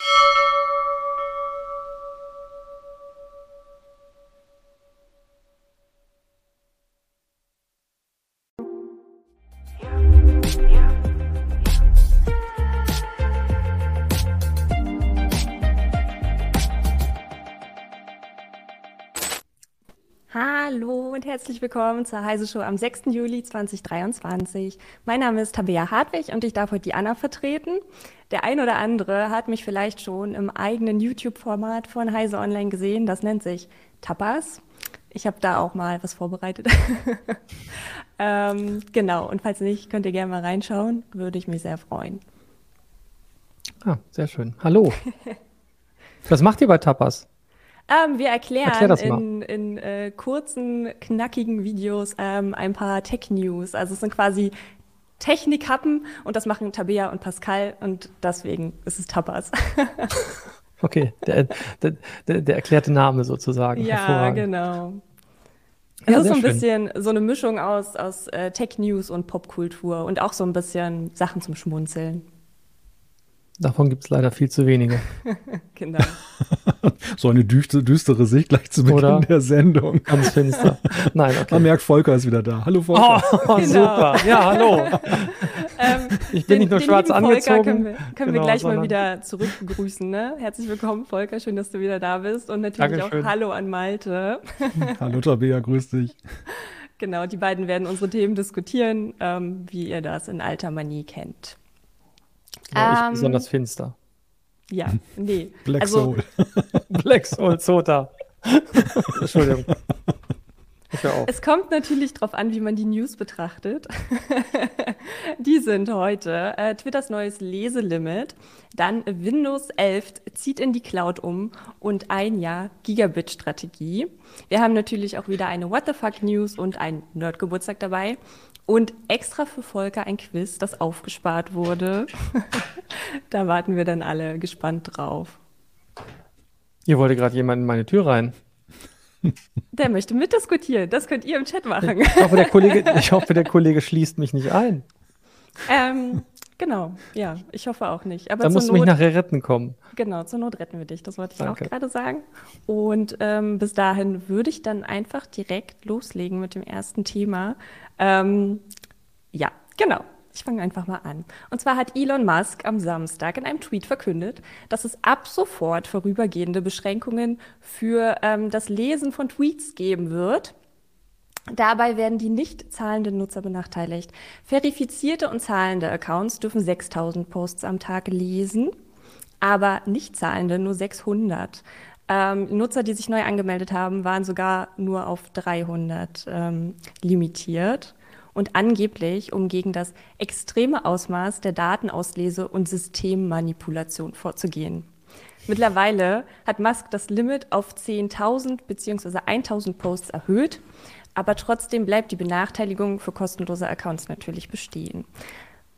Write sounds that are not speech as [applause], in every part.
you [laughs] herzlich willkommen zur Heise Show am 6. Juli 2023. Mein Name ist Tabea Hartwig und ich darf heute die Anna vertreten. Der ein oder andere hat mich vielleicht schon im eigenen YouTube-Format von Heise Online gesehen. Das nennt sich Tapas. Ich habe da auch mal was vorbereitet. [laughs] ähm, genau, und falls nicht, könnt ihr gerne mal reinschauen. Würde ich mich sehr freuen. Ah, sehr schön. Hallo. [laughs] was macht ihr bei Tapas? Ähm, wir erklären Erklär in, in äh, kurzen, knackigen Videos ähm, ein paar Tech-News. Also es sind quasi Technikhappen und das machen Tabea und Pascal und deswegen ist es Tapas. [laughs] okay, der, der, der, erklärte Name sozusagen. Ja, genau. Es ja, ist so ein schön. bisschen so eine Mischung aus, aus äh, Tech-News und Popkultur und auch so ein bisschen Sachen zum Schmunzeln. Davon gibt es leider viel zu wenige. [laughs] genau. [laughs] so eine düstere, düstere Sicht gleich zu Beginn Oder? der Sendung. Ganz finster. Nein, okay. Man merkt, Volker ist wieder da. Hallo Volker. Oh, [laughs] genau. super. Ja, hallo. ähm, ich bin den, nicht nur schwarz angezogen. Volker können wir, können genau, wir gleich mal wieder zurückgrüßen. Ne? Herzlich willkommen, Volker. Schön, dass du wieder da bist. Und natürlich Dankeschön. auch Hallo an Malte. hallo Tabea, grüß dich. Genau, die beiden werden unsere Themen diskutieren, ähm, wie ihr das in alter Manie kennt. War ich ähm, besonders finster. Ja, [laughs] nee. Black also, Soul. [laughs] Black Soul Zota. [laughs] Entschuldigung. Es kommt natürlich darauf an, wie man die News betrachtet. die sind heute äh, Twitters neues Leselimit, dann Windows 11 zieht in die Cloud um und ein Jahr Gigabit-Strategie. Wir haben natürlich auch wieder eine What the Fuck News und ein Nerd-Geburtstag dabei. Und extra für Volker ein Quiz, das aufgespart wurde. [laughs] da warten wir dann alle gespannt drauf. Ihr wollte gerade jemand in meine Tür rein. Der möchte mitdiskutieren. Das könnt ihr im Chat machen. Ich hoffe, der Kollege, ich hoffe, der Kollege schließt mich nicht ein. Ähm, genau, ja, ich hoffe auch nicht. Aber da musst du mich nachher retten kommen. Genau, zur Not retten wir dich, das wollte ich Danke. auch gerade sagen. Und ähm, bis dahin würde ich dann einfach direkt loslegen mit dem ersten Thema. Ähm, ja, genau. Ich fange einfach mal an. Und zwar hat Elon Musk am Samstag in einem Tweet verkündet, dass es ab sofort vorübergehende Beschränkungen für ähm, das Lesen von Tweets geben wird. Dabei werden die nicht zahlenden Nutzer benachteiligt. Verifizierte und zahlende Accounts dürfen 6000 Posts am Tag lesen, aber nicht zahlende nur 600. Ähm, Nutzer, die sich neu angemeldet haben, waren sogar nur auf 300 ähm, limitiert und angeblich, um gegen das extreme Ausmaß der Datenauslese und Systemmanipulation vorzugehen. Mittlerweile hat Musk das Limit auf 10.000 bzw. 1.000 Posts erhöht, aber trotzdem bleibt die Benachteiligung für kostenlose Accounts natürlich bestehen.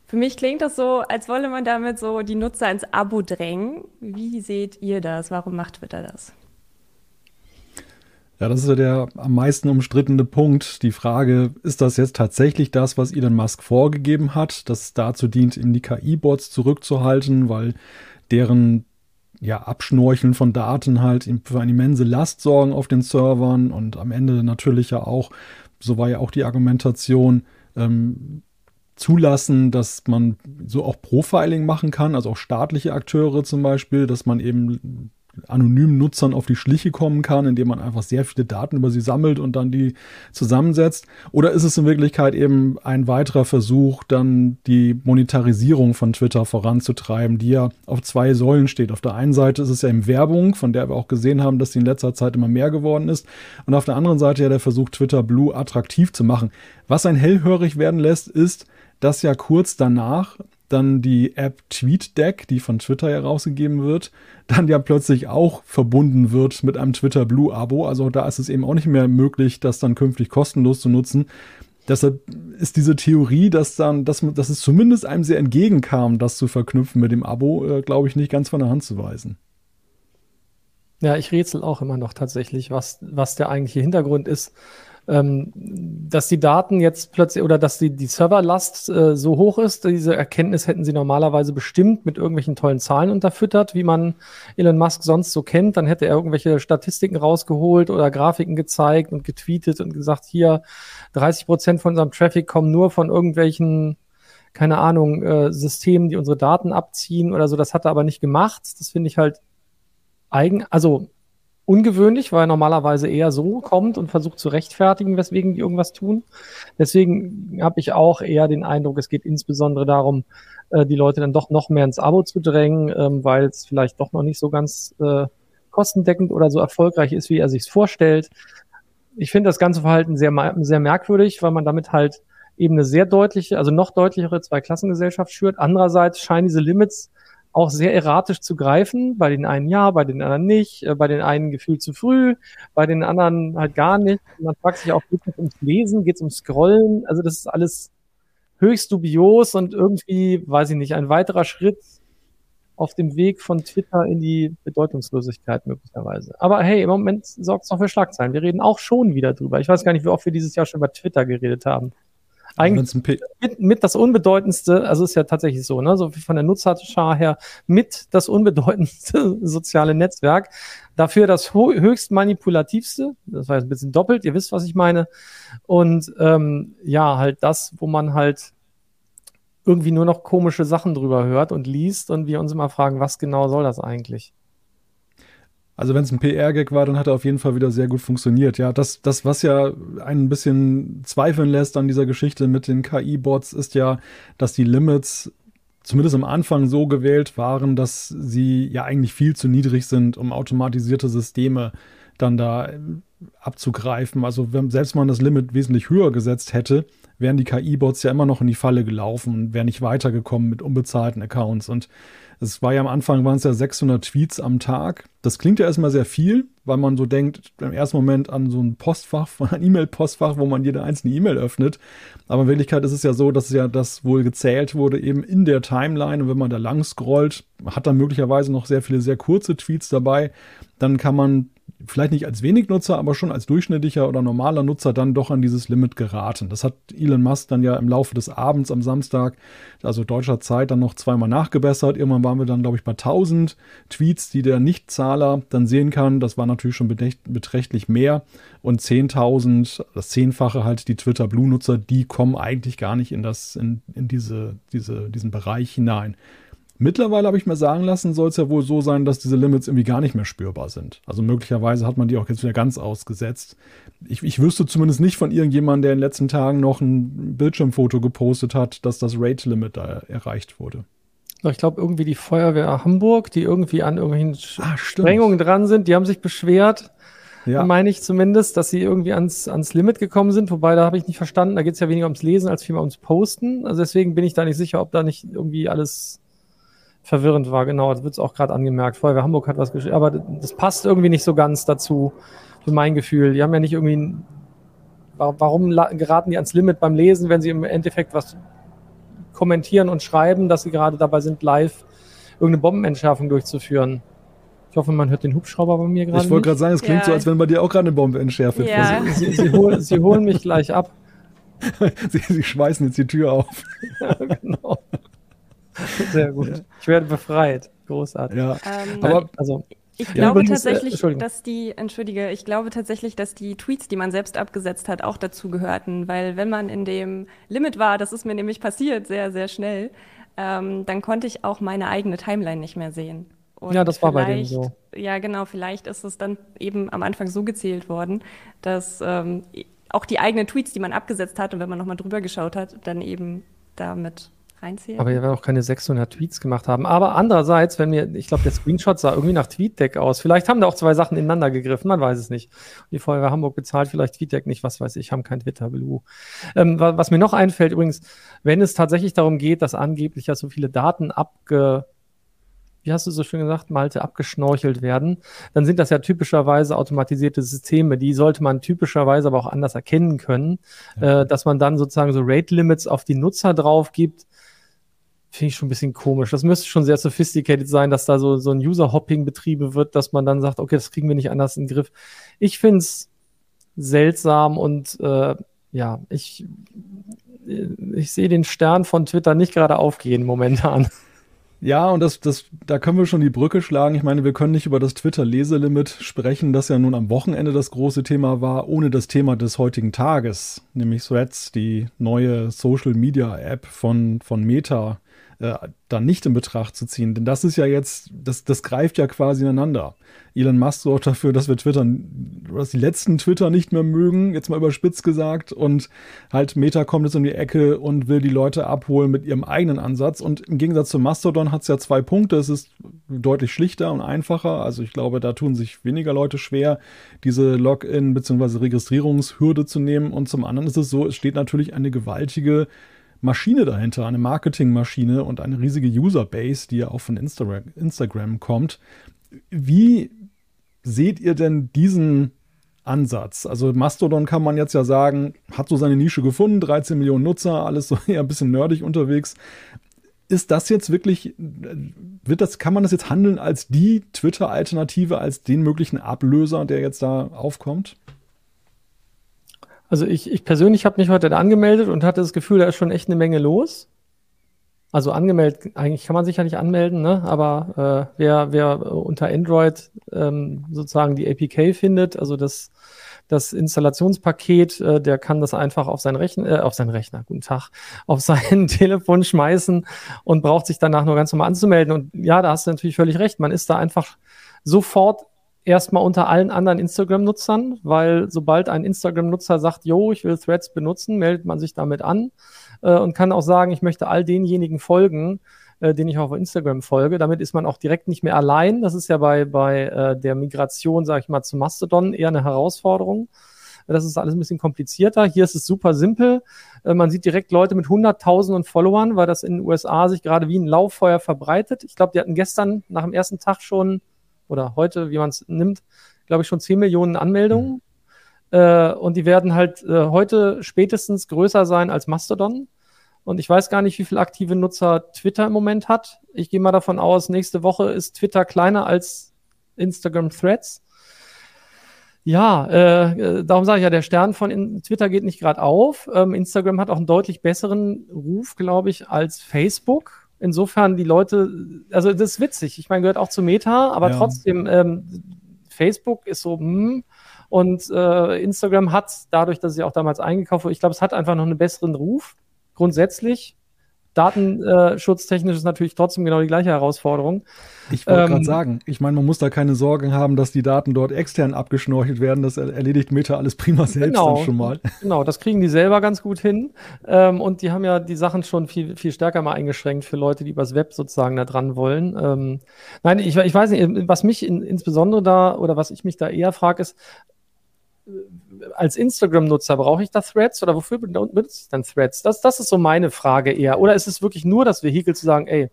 Für mich klingt das so, als wolle man damit so die Nutzer ins Abo drängen. Wie seht ihr das? Warum macht Twitter das? Ja, das ist ja der am meisten umstrittene Punkt. Die Frage, ist das jetzt tatsächlich das, was Elon Musk vorgegeben hat, das dazu dient, eben die KI-Bots zurückzuhalten, weil deren ja, Abschnorcheln von Daten halt für eine immense Last sorgen auf den Servern und am Ende natürlich ja auch, so war ja auch die Argumentation, ähm, zulassen, dass man so auch Profiling machen kann, also auch staatliche Akteure zum Beispiel, dass man eben anonymen Nutzern auf die Schliche kommen kann, indem man einfach sehr viele Daten über sie sammelt und dann die zusammensetzt? Oder ist es in Wirklichkeit eben ein weiterer Versuch, dann die Monetarisierung von Twitter voranzutreiben, die ja auf zwei Säulen steht? Auf der einen Seite ist es ja eben Werbung, von der wir auch gesehen haben, dass sie in letzter Zeit immer mehr geworden ist. Und auf der anderen Seite ja der Versuch, Twitter Blue attraktiv zu machen. Was ein hellhörig werden lässt, ist, dass ja kurz danach dann die App TweetDeck, die von Twitter herausgegeben wird, dann ja plötzlich auch verbunden wird mit einem Twitter Blue Abo. Also da ist es eben auch nicht mehr möglich, das dann künftig kostenlos zu nutzen. Deshalb ist diese Theorie, dass dann, dass, dass es zumindest einem sehr entgegenkam, das zu verknüpfen mit dem Abo, äh, glaube ich, nicht ganz von der Hand zu weisen. Ja, ich rätsel auch immer noch tatsächlich, was, was der eigentliche Hintergrund ist ähm, dass die Daten jetzt plötzlich oder dass die, die Serverlast äh, so hoch ist, diese Erkenntnis hätten sie normalerweise bestimmt mit irgendwelchen tollen Zahlen unterfüttert, wie man Elon Musk sonst so kennt. Dann hätte er irgendwelche Statistiken rausgeholt oder Grafiken gezeigt und getweetet und gesagt, hier 30 Prozent von unserem Traffic kommen nur von irgendwelchen keine Ahnung, äh, Systemen, die unsere Daten abziehen oder so. Das hat er aber nicht gemacht. Das finde ich halt eigen, also ungewöhnlich, weil er normalerweise eher so kommt und versucht zu rechtfertigen, weswegen die irgendwas tun. Deswegen habe ich auch eher den Eindruck, es geht insbesondere darum, äh, die Leute dann doch noch mehr ins Abo zu drängen, ähm, weil es vielleicht doch noch nicht so ganz äh, kostendeckend oder so erfolgreich ist, wie er sich vorstellt. Ich finde das ganze Verhalten sehr, sehr merkwürdig, weil man damit halt eben eine sehr deutliche, also noch deutlichere Zweiklassengesellschaft schürt. Andererseits scheinen diese Limits auch sehr erratisch zu greifen. Bei den einen ja, bei den anderen nicht, äh, bei den einen gefühlt zu früh, bei den anderen halt gar nicht. Man fragt sich auch, geht es ums Lesen, geht es ums Scrollen? Also das ist alles höchst dubios und irgendwie, weiß ich nicht, ein weiterer Schritt auf dem Weg von Twitter in die Bedeutungslosigkeit möglicherweise. Aber hey, im Moment sorgt es noch für Schlagzeilen. Wir reden auch schon wieder drüber. Ich weiß gar nicht, wie oft wir dieses Jahr schon über Twitter geredet haben. Eigentlich mit, mit, das unbedeutendste, also ist ja tatsächlich so, ne, so von der Nutzerschar her, mit das unbedeutendste [laughs] soziale Netzwerk. Dafür das höchst manipulativste, das war jetzt ein bisschen doppelt, ihr wisst, was ich meine. Und ähm, ja, halt das, wo man halt irgendwie nur noch komische Sachen drüber hört und liest und wir uns immer fragen, was genau soll das eigentlich? Also wenn es ein PR-Gag war, dann hat er auf jeden Fall wieder sehr gut funktioniert. Ja, das, das, was ja ein bisschen zweifeln lässt an dieser Geschichte mit den KI-Bots, ist ja, dass die Limits zumindest am Anfang so gewählt waren, dass sie ja eigentlich viel zu niedrig sind, um automatisierte Systeme dann da äh, abzugreifen. Also wenn, selbst man das Limit wesentlich höher gesetzt hätte, wären die KI-Bots ja immer noch in die Falle gelaufen und wären nicht weitergekommen mit unbezahlten Accounts. Und es war ja am Anfang, waren es ja 600 Tweets am Tag. Das klingt ja erstmal sehr viel, weil man so denkt, im ersten Moment an so ein Postfach, [laughs] ein E-Mail-Postfach, wo man jede einzelne E-Mail öffnet. Aber in Wirklichkeit ist es ja so, dass ja das wohl gezählt wurde eben in der Timeline. Und wenn man da lang scrollt, hat dann möglicherweise noch sehr viele sehr kurze Tweets dabei. Dann kann man vielleicht nicht als wenig Nutzer, aber schon als durchschnittlicher oder normaler Nutzer dann doch an dieses Limit geraten. Das hat Elon Musk dann ja im Laufe des Abends am Samstag, also deutscher Zeit, dann noch zweimal nachgebessert. Irgendwann waren wir dann, glaube ich, bei 1000 Tweets, die der Nichtzahler dann sehen kann. Das war natürlich schon beträchtlich mehr. Und 10.000, das Zehnfache halt die Twitter Blue-Nutzer, die kommen eigentlich gar nicht in, das, in, in diese, diese, diesen Bereich hinein. Mittlerweile habe ich mir sagen lassen, soll es ja wohl so sein, dass diese Limits irgendwie gar nicht mehr spürbar sind. Also möglicherweise hat man die auch jetzt wieder ganz ausgesetzt. Ich, ich wüsste zumindest nicht von irgendjemandem, der in den letzten Tagen noch ein Bildschirmfoto gepostet hat, dass das Rate-Limit da erreicht wurde. Ich glaube, irgendwie die Feuerwehr Hamburg, die irgendwie an irgendwelchen ah, Sprengungen dran sind, die haben sich beschwert. Ja. Meine ich zumindest, dass sie irgendwie ans, ans Limit gekommen sind. Wobei, da habe ich nicht verstanden, da geht es ja weniger ums Lesen als vielmehr ums Posten. Also deswegen bin ich da nicht sicher, ob da nicht irgendwie alles verwirrend war. Genau, das wird es auch gerade angemerkt. Feuerwehr Hamburg hat was geschrieben, aber das passt irgendwie nicht so ganz dazu, für mein Gefühl. Die haben ja nicht irgendwie, warum geraten die ans Limit beim Lesen, wenn sie im Endeffekt was kommentieren und schreiben, dass sie gerade dabei sind, live irgendeine Bombenentschärfung durchzuführen. Ich hoffe, man hört den Hubschrauber bei mir gerade. Ich wollte gerade sagen, es klingt ja. so, als wenn bei dir auch gerade eine Bombe entschärft wird. Ja. Also, sie, sie, hol, sie, holen mich gleich ab. [laughs] sie, sie schweißen jetzt die Tür auf. [laughs] ja, genau. [laughs] Sehr gut. Ich werde befreit. Großartig. Ja. Ähm, aber also. Ich glaube ja, tatsächlich, äh, dass die, entschuldige, ich glaube tatsächlich, dass die Tweets, die man selbst abgesetzt hat, auch dazu gehörten, weil wenn man in dem Limit war, das ist mir nämlich passiert, sehr, sehr schnell, ähm, dann konnte ich auch meine eigene Timeline nicht mehr sehen. Und ja, das war bei denen so. Ja, genau, vielleicht ist es dann eben am Anfang so gezählt worden, dass ähm, auch die eigenen Tweets, die man abgesetzt hat und wenn man nochmal drüber geschaut hat, dann eben damit reinzählen. Aber ihr werdet auch keine 600 Tweets gemacht haben. Aber andererseits, wenn mir, ich glaube, der Screenshot sah irgendwie nach TweetDeck aus. Vielleicht haben da auch zwei Sachen ineinander gegriffen, man weiß es nicht. Die Feuerwehr Hamburg bezahlt vielleicht TweetDeck nicht, was weiß ich, haben kein Twitter, Blue. Ähm, was mir noch einfällt übrigens, wenn es tatsächlich darum geht, dass angeblich ja so viele Daten abge wie hast du so schön gesagt, Malte, abgeschnorchelt werden, dann sind das ja typischerweise automatisierte Systeme. Die sollte man typischerweise aber auch anders erkennen können, ja. äh, dass man dann sozusagen so Rate-Limits auf die Nutzer drauf gibt. Finde ich schon ein bisschen komisch. Das müsste schon sehr sophisticated sein, dass da so, so ein User-Hopping betrieben wird, dass man dann sagt, okay, das kriegen wir nicht anders in den Griff. Ich finde es seltsam und äh, ja, ich, ich sehe den Stern von Twitter nicht gerade aufgehen momentan. [laughs] Ja, und das, das, da können wir schon die Brücke schlagen. Ich meine, wir können nicht über das Twitter-Leselimit sprechen, das ja nun am Wochenende das große Thema war, ohne das Thema des heutigen Tages, nämlich Threads, die neue Social-Media-App von, von Meta, äh, dann nicht in Betracht zu ziehen. Denn das ist ja jetzt, das, das greift ja quasi ineinander. Elon Musk sorgt dafür, dass wir Twitter, dass die letzten Twitter nicht mehr mögen, jetzt mal überspitzt gesagt. Und halt Meta kommt jetzt um die Ecke und will die Leute abholen mit ihrem eigenen Ansatz. Und im Gegensatz zu Mastodon hat es ja zwei Punkte. Es ist deutlich schlichter und einfacher. Also ich glaube, da tun sich weniger Leute schwer, diese Login- bzw. Registrierungshürde zu nehmen. Und zum anderen ist es so, es steht natürlich eine gewaltige Maschine dahinter, eine Marketingmaschine und eine riesige Userbase, die ja auch von Instagram, kommt. Wie seht ihr denn diesen Ansatz? Also Mastodon kann man jetzt ja sagen, hat so seine Nische gefunden, 13 Millionen Nutzer, alles so [laughs] eher ein bisschen nerdig unterwegs. Ist das jetzt wirklich, wird das, kann man das jetzt handeln als die Twitter-Alternative, als den möglichen Ablöser, der jetzt da aufkommt? Also ich, ich persönlich habe mich heute angemeldet und hatte das Gefühl, da ist schon echt eine Menge los. Also angemeldet, eigentlich kann man sich ja nicht anmelden, ne? aber äh, wer, wer unter Android ähm, sozusagen die APK findet, also das, das Installationspaket, äh, der kann das einfach auf seinen Rechner, äh, auf seinen Rechner, guten Tag, [laughs] auf sein [laughs] Telefon schmeißen und braucht sich danach nur ganz normal anzumelden. Und ja, da hast du natürlich völlig recht. Man ist da einfach sofort erstmal unter allen anderen Instagram-Nutzern, weil sobald ein Instagram-Nutzer sagt, yo, ich will Threads benutzen, meldet man sich damit an äh, und kann auch sagen, ich möchte all denjenigen folgen, äh, denen ich auf Instagram folge. Damit ist man auch direkt nicht mehr allein. Das ist ja bei, bei äh, der Migration, sage ich mal, zu Mastodon eher eine Herausforderung. Das ist alles ein bisschen komplizierter. Hier ist es super simpel. Äh, man sieht direkt Leute mit Hunderttausenden Followern, weil das in den USA sich gerade wie ein Lauffeuer verbreitet. Ich glaube, die hatten gestern nach dem ersten Tag schon oder heute, wie man es nimmt, glaube ich, schon 10 Millionen Anmeldungen. Mhm. Äh, und die werden halt äh, heute spätestens größer sein als Mastodon. Und ich weiß gar nicht, wie viele aktive Nutzer Twitter im Moment hat. Ich gehe mal davon aus, nächste Woche ist Twitter kleiner als Instagram Threads. Ja, äh, äh darum sage ich ja, der Stern von Twitter geht nicht gerade auf. Ähm, Instagram hat auch einen deutlich besseren Ruf, glaube ich, als Facebook. Insofern die Leute, also das ist witzig. Ich meine, gehört auch zu Meta, aber ja. trotzdem, ähm, Facebook ist so, hm, und äh, Instagram hat dadurch, dass sie auch damals eingekauft wurde, ich glaube, es hat einfach noch einen besseren Ruf grundsätzlich. Datenschutztechnisch ist natürlich trotzdem genau die gleiche Herausforderung. Ich wollte ähm, gerade sagen, ich meine, man muss da keine Sorgen haben, dass die Daten dort extern abgeschnorchelt werden. Das erledigt Meta alles prima selbst genau, dann schon mal. [laughs] Genau, das kriegen die selber ganz gut hin. Ähm, und die haben ja die Sachen schon viel, viel stärker mal eingeschränkt für Leute, die übers Web sozusagen da dran wollen. Ähm, nein, ich, ich weiß nicht, was mich in, insbesondere da oder was ich mich da eher frage, ist, als Instagram-Nutzer brauche ich da Threads oder wofür benutze ich dann Threads? Das, das ist so meine Frage eher. Oder ist es wirklich nur das Vehikel zu sagen, ey,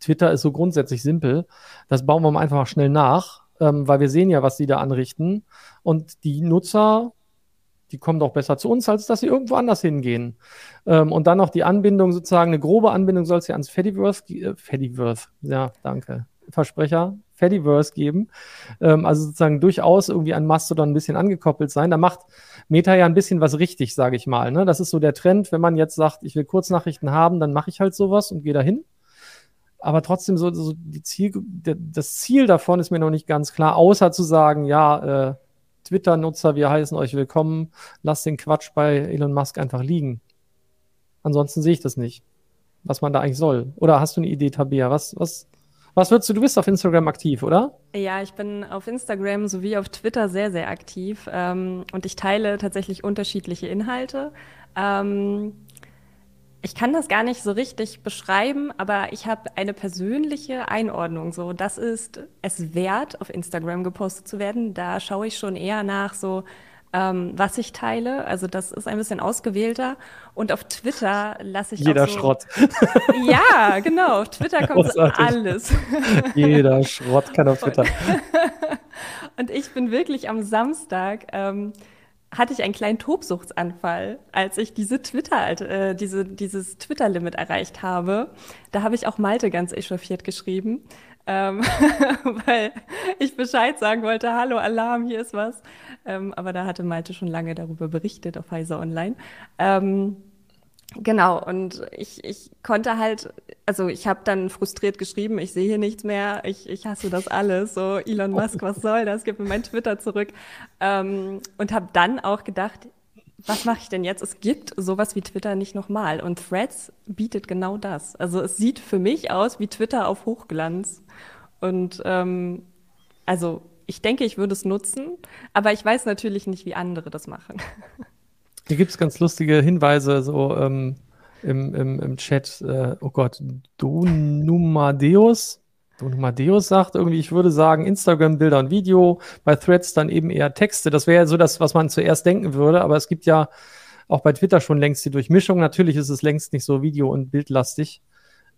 Twitter ist so grundsätzlich simpel, das bauen wir mal einfach schnell nach, ähm, weil wir sehen ja, was die da anrichten. Und die Nutzer, die kommen doch besser zu uns, als dass sie irgendwo anders hingehen. Ähm, und dann noch die Anbindung, sozusagen eine grobe Anbindung soll es ja ans Fediverse, äh, Fediverse, ja, danke, Versprecher, Fediverse geben. Ähm, also sozusagen durchaus irgendwie an Mastodon ein bisschen angekoppelt sein. Da macht Meta ja ein bisschen was richtig, sage ich mal. Ne? Das ist so der Trend, wenn man jetzt sagt, ich will Kurznachrichten haben, dann mache ich halt sowas und gehe dahin. Aber trotzdem, so, so die Ziel, das Ziel davon ist mir noch nicht ganz klar, außer zu sagen, ja, äh, Twitter-Nutzer, wir heißen euch willkommen, lasst den Quatsch bei Elon Musk einfach liegen. Ansonsten sehe ich das nicht, was man da eigentlich soll. Oder hast du eine Idee, Tabea? Was, was, was würdest du? Du bist auf Instagram aktiv, oder? Ja, ich bin auf Instagram sowie auf Twitter sehr, sehr aktiv ähm, und ich teile tatsächlich unterschiedliche Inhalte. Ähm, ich kann das gar nicht so richtig beschreiben, aber ich habe eine persönliche Einordnung. So, das ist es wert, auf Instagram gepostet zu werden. Da schaue ich schon eher nach, so ähm, was ich teile. Also das ist ein bisschen ausgewählter. Und auf Twitter lasse ich jeder so, Schrott. [laughs] Ja, genau. Auf Twitter kommt alles. [laughs] jeder Schrott kann auf Twitter. [laughs] Und ich bin wirklich am Samstag. Ähm, hatte ich einen kleinen Tobsuchtsanfall, als ich diese Twitter, äh, diese, dieses Twitter-Limit erreicht habe. Da habe ich auch Malte ganz echauffiert geschrieben, ähm, weil ich Bescheid sagen wollte, hallo Alarm, hier ist was. Ähm, aber da hatte Malte schon lange darüber berichtet auf Heise Online. Ähm, Genau, und ich, ich konnte halt, also ich habe dann frustriert geschrieben, ich sehe hier nichts mehr, ich, ich hasse das alles, so Elon Musk, was [laughs] soll das, gib mir mein Twitter zurück. Ähm, und habe dann auch gedacht, was mache ich denn jetzt? Es gibt sowas wie Twitter nicht nochmal. Und Threads bietet genau das. Also es sieht für mich aus wie Twitter auf Hochglanz. Und ähm, also ich denke, ich würde es nutzen, aber ich weiß natürlich nicht, wie andere das machen. Hier gibt es ganz lustige Hinweise, so ähm, im, im, im Chat. Äh, oh Gott, Donumadeus. Donumadeus sagt irgendwie, ich würde sagen, Instagram Bilder und Video, bei Threads dann eben eher Texte. Das wäre ja so das, was man zuerst denken würde, aber es gibt ja auch bei Twitter schon längst die Durchmischung. Natürlich ist es längst nicht so video- und bildlastig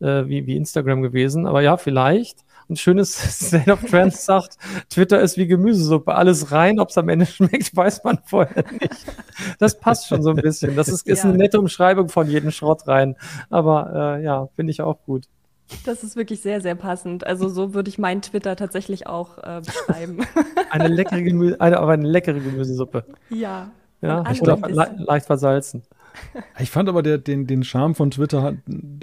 äh, wie, wie Instagram gewesen, aber ja, vielleicht. Ein schönes [laughs] State of Trends sagt, Twitter ist wie Gemüsesuppe. Alles rein, ob es am Ende [laughs] schmeckt, weiß man vorher nicht. Das passt schon so ein bisschen. Das ist, ist eine nette Umschreibung von jedem Schrott rein. Aber äh, ja, finde ich auch gut. Das ist wirklich sehr, sehr passend. Also so würde ich meinen Twitter tatsächlich auch äh, beschreiben. [laughs] eine leckere Gemüse, eine, aber eine leckere Gemüsesuppe. Ja. Ja, oder le leicht versalzen. Ich fand aber der, den, den Charme von Twitter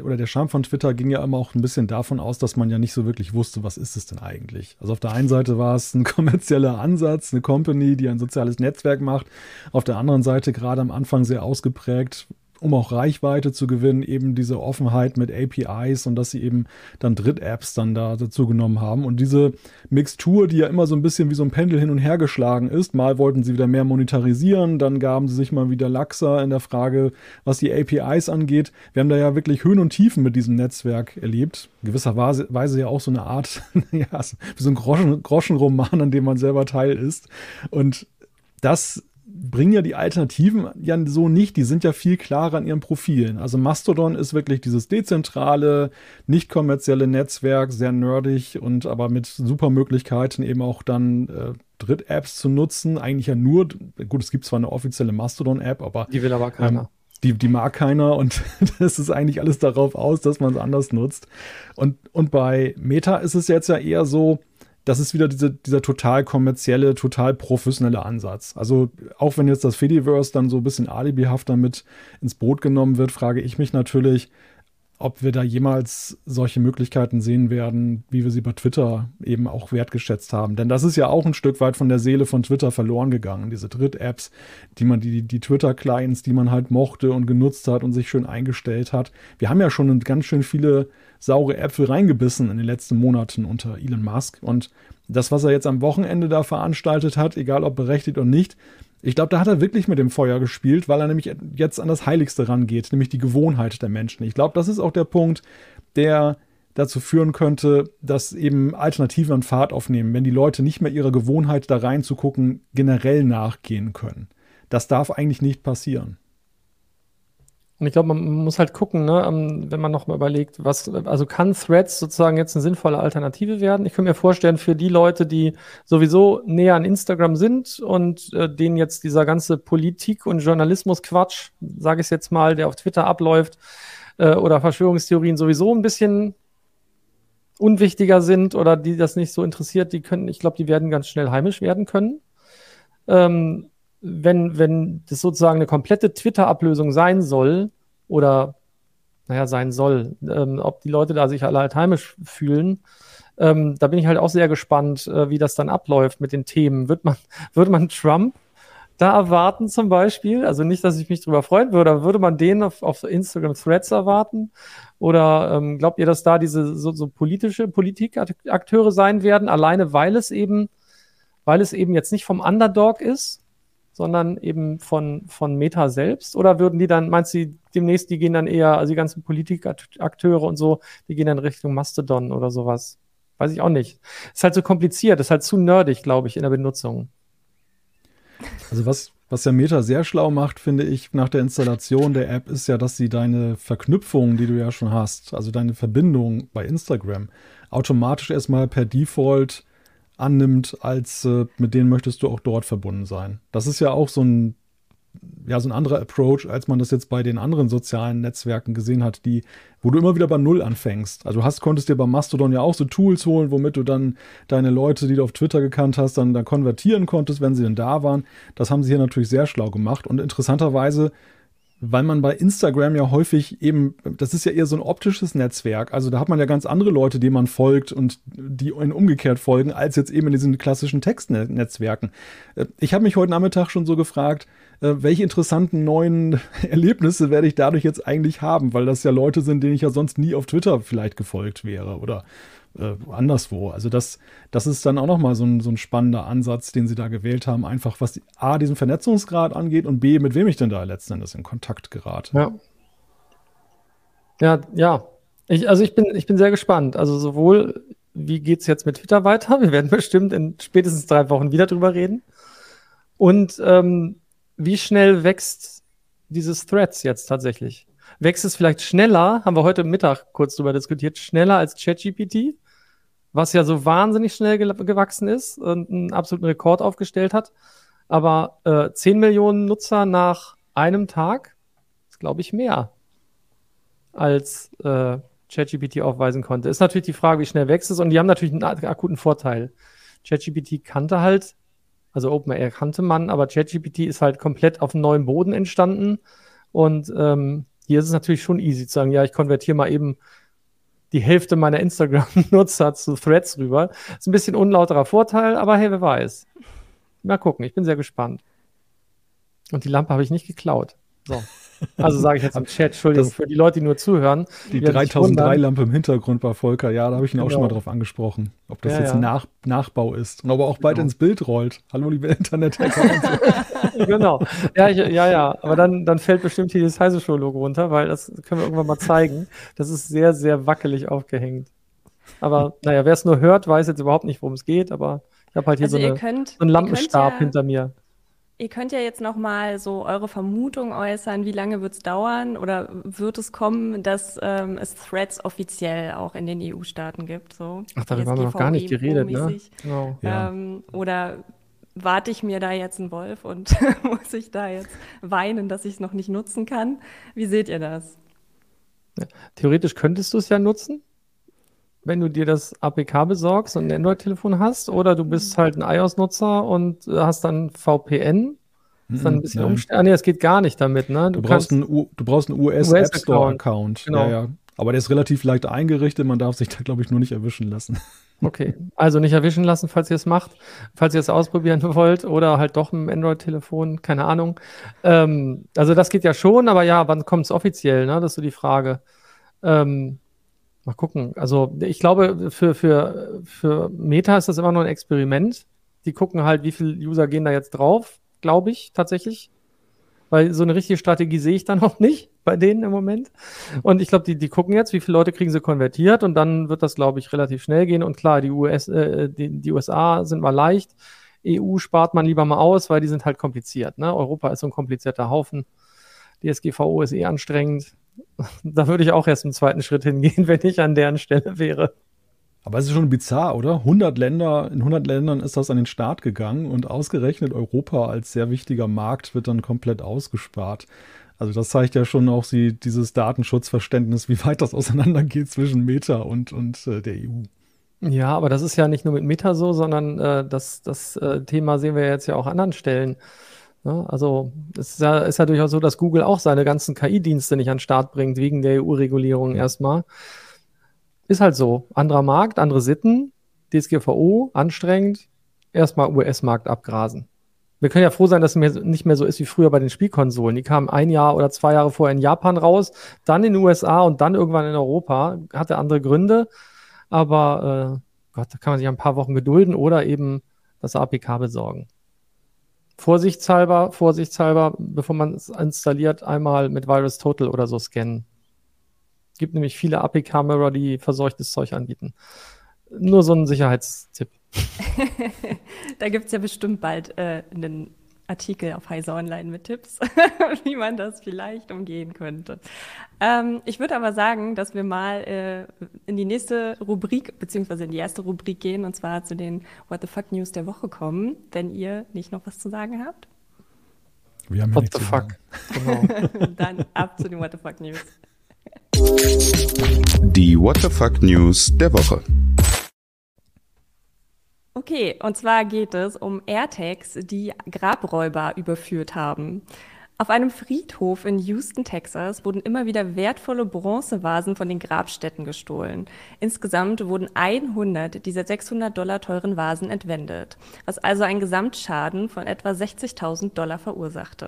oder der Charme von Twitter ging ja immer auch ein bisschen davon aus, dass man ja nicht so wirklich wusste, was ist es denn eigentlich. Also auf der einen Seite war es ein [laughs] kommerzieller Ansatz, eine Company, die ein soziales Netzwerk macht. Auf der anderen Seite gerade am Anfang sehr ausgeprägt um auch Reichweite zu gewinnen, eben diese Offenheit mit APIs und dass sie eben dann Dritt-Apps dann da dazu genommen haben. Und diese Mixtur, die ja immer so ein bisschen wie so ein Pendel hin und her geschlagen ist, mal wollten sie wieder mehr monetarisieren, dann gaben sie sich mal wieder laxer in der Frage, was die APIs angeht. Wir haben da ja wirklich Höhen und Tiefen mit diesem Netzwerk erlebt. In gewisser Weise ja auch so eine Art, [laughs] ja, wie so ein Groschen, Groschenroman, an dem man selber Teil ist. Und das bringen ja die Alternativen ja so nicht. Die sind ja viel klarer an ihren Profilen. Also Mastodon ist wirklich dieses dezentrale, nicht kommerzielle Netzwerk, sehr nerdig und aber mit super Möglichkeiten eben auch dann äh, Dritt-Apps zu nutzen. Eigentlich ja nur, gut, es gibt zwar eine offizielle Mastodon-App, aber. Die will aber keiner. Ähm, die, die mag keiner und [laughs] das ist eigentlich alles darauf aus, dass man es anders nutzt. Und, und bei Meta ist es jetzt ja eher so, das ist wieder diese, dieser total kommerzielle, total professionelle Ansatz. Also auch wenn jetzt das Fediverse dann so ein bisschen alibihaft damit ins Boot genommen wird, frage ich mich natürlich, ob wir da jemals solche Möglichkeiten sehen werden, wie wir sie bei Twitter eben auch wertgeschätzt haben. Denn das ist ja auch ein Stück weit von der Seele von Twitter verloren gegangen. Diese Dritt-Apps, die man, die, die Twitter-Clients, die man halt mochte und genutzt hat und sich schön eingestellt hat. Wir haben ja schon ganz schön viele saure Äpfel reingebissen in den letzten Monaten unter Elon Musk. Und das, was er jetzt am Wochenende da veranstaltet hat, egal ob berechtigt oder nicht, ich glaube, da hat er wirklich mit dem Feuer gespielt, weil er nämlich jetzt an das Heiligste rangeht, nämlich die Gewohnheit der Menschen. Ich glaube, das ist auch der Punkt, der dazu führen könnte, dass eben Alternativen an Fahrt aufnehmen, wenn die Leute nicht mehr ihrer Gewohnheit da reinzugucken generell nachgehen können. Das darf eigentlich nicht passieren. Und ich glaube, man muss halt gucken, ne, ähm, wenn man nochmal überlegt, was, also kann Threads sozusagen jetzt eine sinnvolle Alternative werden? Ich könnte mir vorstellen, für die Leute, die sowieso näher an Instagram sind und äh, denen jetzt dieser ganze Politik- und Journalismus-Quatsch, sage ich jetzt mal, der auf Twitter abläuft, äh, oder Verschwörungstheorien sowieso ein bisschen unwichtiger sind oder die das nicht so interessiert, die können, ich glaube, die werden ganz schnell heimisch werden können. Ähm, wenn, wenn das sozusagen eine komplette Twitter-Ablösung sein soll oder naja, sein soll, ähm, ob die Leute da sich alle heimisch fühlen, ähm, da bin ich halt auch sehr gespannt, äh, wie das dann abläuft mit den Themen. Wird man, [laughs] würde man Trump da erwarten zum Beispiel? Also nicht, dass ich mich darüber freuen würde, aber würde man den auf, auf Instagram Threads erwarten? Oder ähm, glaubt ihr, dass da diese so, so politische Politikakteure sein werden, alleine weil es eben, weil es eben jetzt nicht vom Underdog ist, sondern eben von, von Meta selbst? Oder würden die dann, meinst du, demnächst, die gehen dann eher, also die ganzen Politikakteure und so, die gehen dann Richtung Mastodon oder sowas? Weiß ich auch nicht. Ist halt so kompliziert, ist halt zu nerdig, glaube ich, in der Benutzung. Also was, was ja Meta sehr schlau macht, finde ich, nach der Installation der App, ist ja, dass sie deine Verknüpfungen, die du ja schon hast, also deine Verbindung bei Instagram, automatisch erstmal per Default annimmt, als äh, mit denen möchtest du auch dort verbunden sein. Das ist ja auch so ein ja, so ein anderer Approach, als man das jetzt bei den anderen sozialen Netzwerken gesehen hat, die, wo du immer wieder bei Null anfängst. Also hast, konntest dir bei Mastodon ja auch so Tools holen, womit du dann deine Leute, die du auf Twitter gekannt hast, dann, dann konvertieren konntest, wenn sie denn da waren. Das haben sie hier natürlich sehr schlau gemacht. Und interessanterweise weil man bei Instagram ja häufig eben, das ist ja eher so ein optisches Netzwerk, also da hat man ja ganz andere Leute, denen man folgt und die in umgekehrt folgen, als jetzt eben in diesen klassischen Textnetzwerken. Äh, ich habe mich heute Nachmittag schon so gefragt, äh, welche interessanten neuen [laughs] Erlebnisse werde ich dadurch jetzt eigentlich haben, weil das ja Leute sind, denen ich ja sonst nie auf Twitter vielleicht gefolgt wäre oder äh, anderswo. Also das, das ist dann auch nochmal so ein, so ein spannender Ansatz, den sie da gewählt haben, einfach was die, A, diesen Vernetzungsgrad angeht und B, mit wem ich denn da letzten Endes in Kontakt gerate. Ja. Ja, ja. Ich, also ich bin, ich bin sehr gespannt. Also sowohl, wie geht es jetzt mit Twitter weiter? Wir werden bestimmt in spätestens drei Wochen wieder drüber reden. Und ähm, wie schnell wächst dieses Threads jetzt tatsächlich? Wächst es vielleicht schneller, haben wir heute Mittag kurz drüber diskutiert, schneller als ChatGPT? was ja so wahnsinnig schnell gewachsen ist und einen absoluten Rekord aufgestellt hat. Aber äh, 10 Millionen Nutzer nach einem Tag ist, glaube ich, mehr als äh, ChatGPT aufweisen konnte. Ist natürlich die Frage, wie schnell wächst es und die haben natürlich einen akuten Vorteil. ChatGPT kannte halt, also OpenAI kannte man, aber ChatGPT ist halt komplett auf einem neuen Boden entstanden und ähm, hier ist es natürlich schon easy zu sagen, ja, ich konvertiere mal eben die Hälfte meiner Instagram-Nutzer [laughs] zu Threads rüber. Ist ein bisschen unlauterer Vorteil, aber hey, wer weiß. Mal gucken, ich bin sehr gespannt. Und die Lampe habe ich nicht geklaut. So. [laughs] Also sage ich jetzt im Chat, Entschuldigung, das, für die Leute, die nur zuhören. Die 3003-Lampe im Hintergrund bei Volker, ja, da habe ich ihn genau. auch schon mal drauf angesprochen, ob das ja, jetzt ja. Nach, Nachbau ist und ob er auch bald genau. ins Bild rollt. Hallo, liebe Internet-Hacker. so. [laughs] [laughs] genau. Ja, ich, ja, ja, aber dann, dann fällt bestimmt hier das Heise Show-Logo runter, weil das können wir irgendwann mal zeigen. Das ist sehr, sehr wackelig aufgehängt. Aber naja, wer es nur hört, weiß jetzt überhaupt nicht, worum es geht, aber ich habe halt hier also so, eine, könnt, so einen Lampenstab ja, hinter mir. Ihr könnt ja jetzt noch mal so eure Vermutung äußern, wie lange wird es dauern oder wird es kommen, dass ähm, es Threads offiziell auch in den EU-Staaten gibt? So, Ach, darüber haben wir noch gar nicht geredet, ne? Genau. Ähm, ja. Oder warte ich mir da jetzt einen Wolf und [laughs] muss ich da jetzt weinen, dass ich es noch nicht nutzen kann? Wie seht ihr das? Theoretisch könntest du es ja nutzen, wenn du dir das APK besorgst und ein Android-Telefon hast, oder du bist halt ein iOS-Nutzer und hast dann VPN. Das ist dann ein bisschen umständlich. Ah, nee, das geht gar nicht damit, ne? Du, du brauchst einen, U du brauchst einen US, US App Store Account. Genau. Ja, ja. Aber der ist relativ leicht eingerichtet, man darf sich da, glaube ich, nur nicht erwischen lassen. [laughs] Okay, also nicht erwischen lassen, falls ihr es macht, falls ihr es ausprobieren [laughs] wollt oder halt doch ein Android-Telefon, keine Ahnung. Ähm, also das geht ja schon, aber ja, wann kommt es offiziell, ne? Das ist so die Frage. Ähm, Mal gucken. Also ich glaube, für, für, für Meta ist das immer nur ein Experiment. Die gucken halt, wie viele User gehen da jetzt drauf, glaube ich, tatsächlich. Weil so eine richtige Strategie sehe ich da noch nicht [laughs] bei denen im Moment. Und ich glaube, die, die gucken jetzt, wie viele Leute kriegen sie konvertiert und dann wird das, glaube ich, relativ schnell gehen. Und klar, die, US, äh, die, die USA sind mal leicht. EU spart man lieber mal aus, weil die sind halt kompliziert. Ne? Europa ist so ein komplizierter Haufen. DSGVO ist eh anstrengend. Da würde ich auch erst im zweiten Schritt hingehen, [laughs] wenn ich an deren Stelle wäre. Aber es ist schon bizarr, oder? 100 Länder, in 100 Ländern ist das an den Start gegangen und ausgerechnet Europa als sehr wichtiger Markt wird dann komplett ausgespart. Also das zeigt ja schon auch sie, dieses Datenschutzverständnis, wie weit das auseinandergeht zwischen Meta und, und äh, der EU. Ja, aber das ist ja nicht nur mit Meta so, sondern äh, das, das äh, Thema sehen wir jetzt ja auch an anderen Stellen. Ne? Also es ist ja, ist ja durchaus so, dass Google auch seine ganzen KI-Dienste nicht an den Start bringt, wegen der EU-Regulierung erstmal. Ist halt so. Anderer Markt, andere Sitten, DSGVO, anstrengend, erstmal US-Markt abgrasen. Wir können ja froh sein, dass es nicht mehr so ist wie früher bei den Spielkonsolen. Die kamen ein Jahr oder zwei Jahre vorher in Japan raus, dann in den USA und dann irgendwann in Europa. Hatte andere Gründe, aber äh, Gott, da kann man sich ein paar Wochen gedulden oder eben das APK besorgen. Vorsichtshalber, vorsichtshalber, bevor man es installiert, einmal mit Virus Total oder so scannen. Gibt nämlich viele APK-Mirror, die verseuchtes Zeug anbieten. Nur so ein Sicherheitstipp. [laughs] da gibt es ja bestimmt bald äh, einen Artikel auf Heise Online mit Tipps, [laughs] wie man das vielleicht umgehen könnte. Ähm, ich würde aber sagen, dass wir mal äh, in die nächste Rubrik, beziehungsweise in die erste Rubrik gehen, und zwar zu den What the Fuck News der Woche kommen, wenn ihr nicht noch was zu sagen habt. Wir haben What the fuck. Genau. [laughs] Dann ab zu den What the Fuck News. Die What the Fuck News der Woche. Okay, und zwar geht es um AirTags, die Grabräuber überführt haben. Auf einem Friedhof in Houston, Texas, wurden immer wieder wertvolle Bronzevasen von den Grabstätten gestohlen. Insgesamt wurden 100 dieser 600 Dollar teuren Vasen entwendet, was also einen Gesamtschaden von etwa 60.000 Dollar verursachte.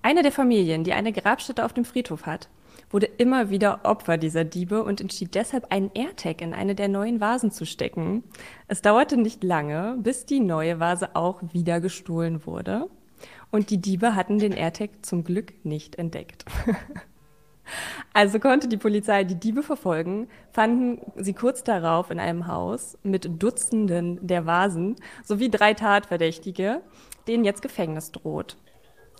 Eine der Familien, die eine Grabstätte auf dem Friedhof hat, wurde immer wieder Opfer dieser Diebe und entschied deshalb, einen AirTag in eine der neuen Vasen zu stecken. Es dauerte nicht lange, bis die neue Vase auch wieder gestohlen wurde. Und die Diebe hatten den AirTag zum Glück nicht entdeckt. [laughs] Also konnte die Polizei die Diebe verfolgen, fanden sie kurz darauf in einem Haus mit Dutzenden der Vasen sowie drei Tatverdächtige, denen jetzt Gefängnis droht.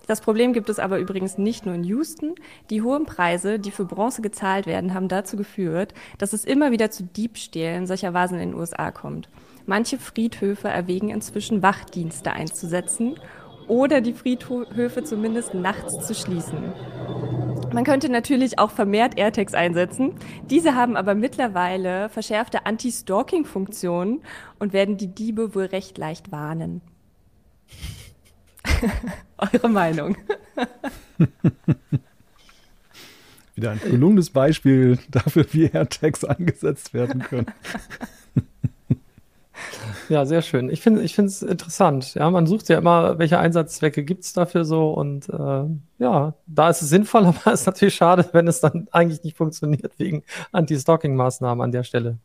Das Problem gibt es aber übrigens nicht nur in Houston. Die hohen Preise, die für Bronze gezahlt werden, haben dazu geführt, dass es immer wieder zu Diebstählen solcher Vasen in den USA kommt. Manche Friedhöfe erwägen inzwischen Wachdienste einzusetzen oder die Friedhöfe zumindest nachts zu schließen. Man könnte natürlich auch vermehrt AirTags einsetzen. Diese haben aber mittlerweile verschärfte Anti-Stalking-Funktionen und werden die Diebe wohl recht leicht warnen. [laughs] Eure Meinung. [laughs] Wieder ein gelungenes Beispiel dafür, wie AirTags eingesetzt werden können. [laughs] Ja, sehr schön. Ich finde ich es interessant. Ja, man sucht ja immer, welche Einsatzzwecke gibt es dafür so und äh, ja, da ist es sinnvoll, aber es ist natürlich schade, wenn es dann eigentlich nicht funktioniert wegen Anti-Stalking-Maßnahmen an der Stelle.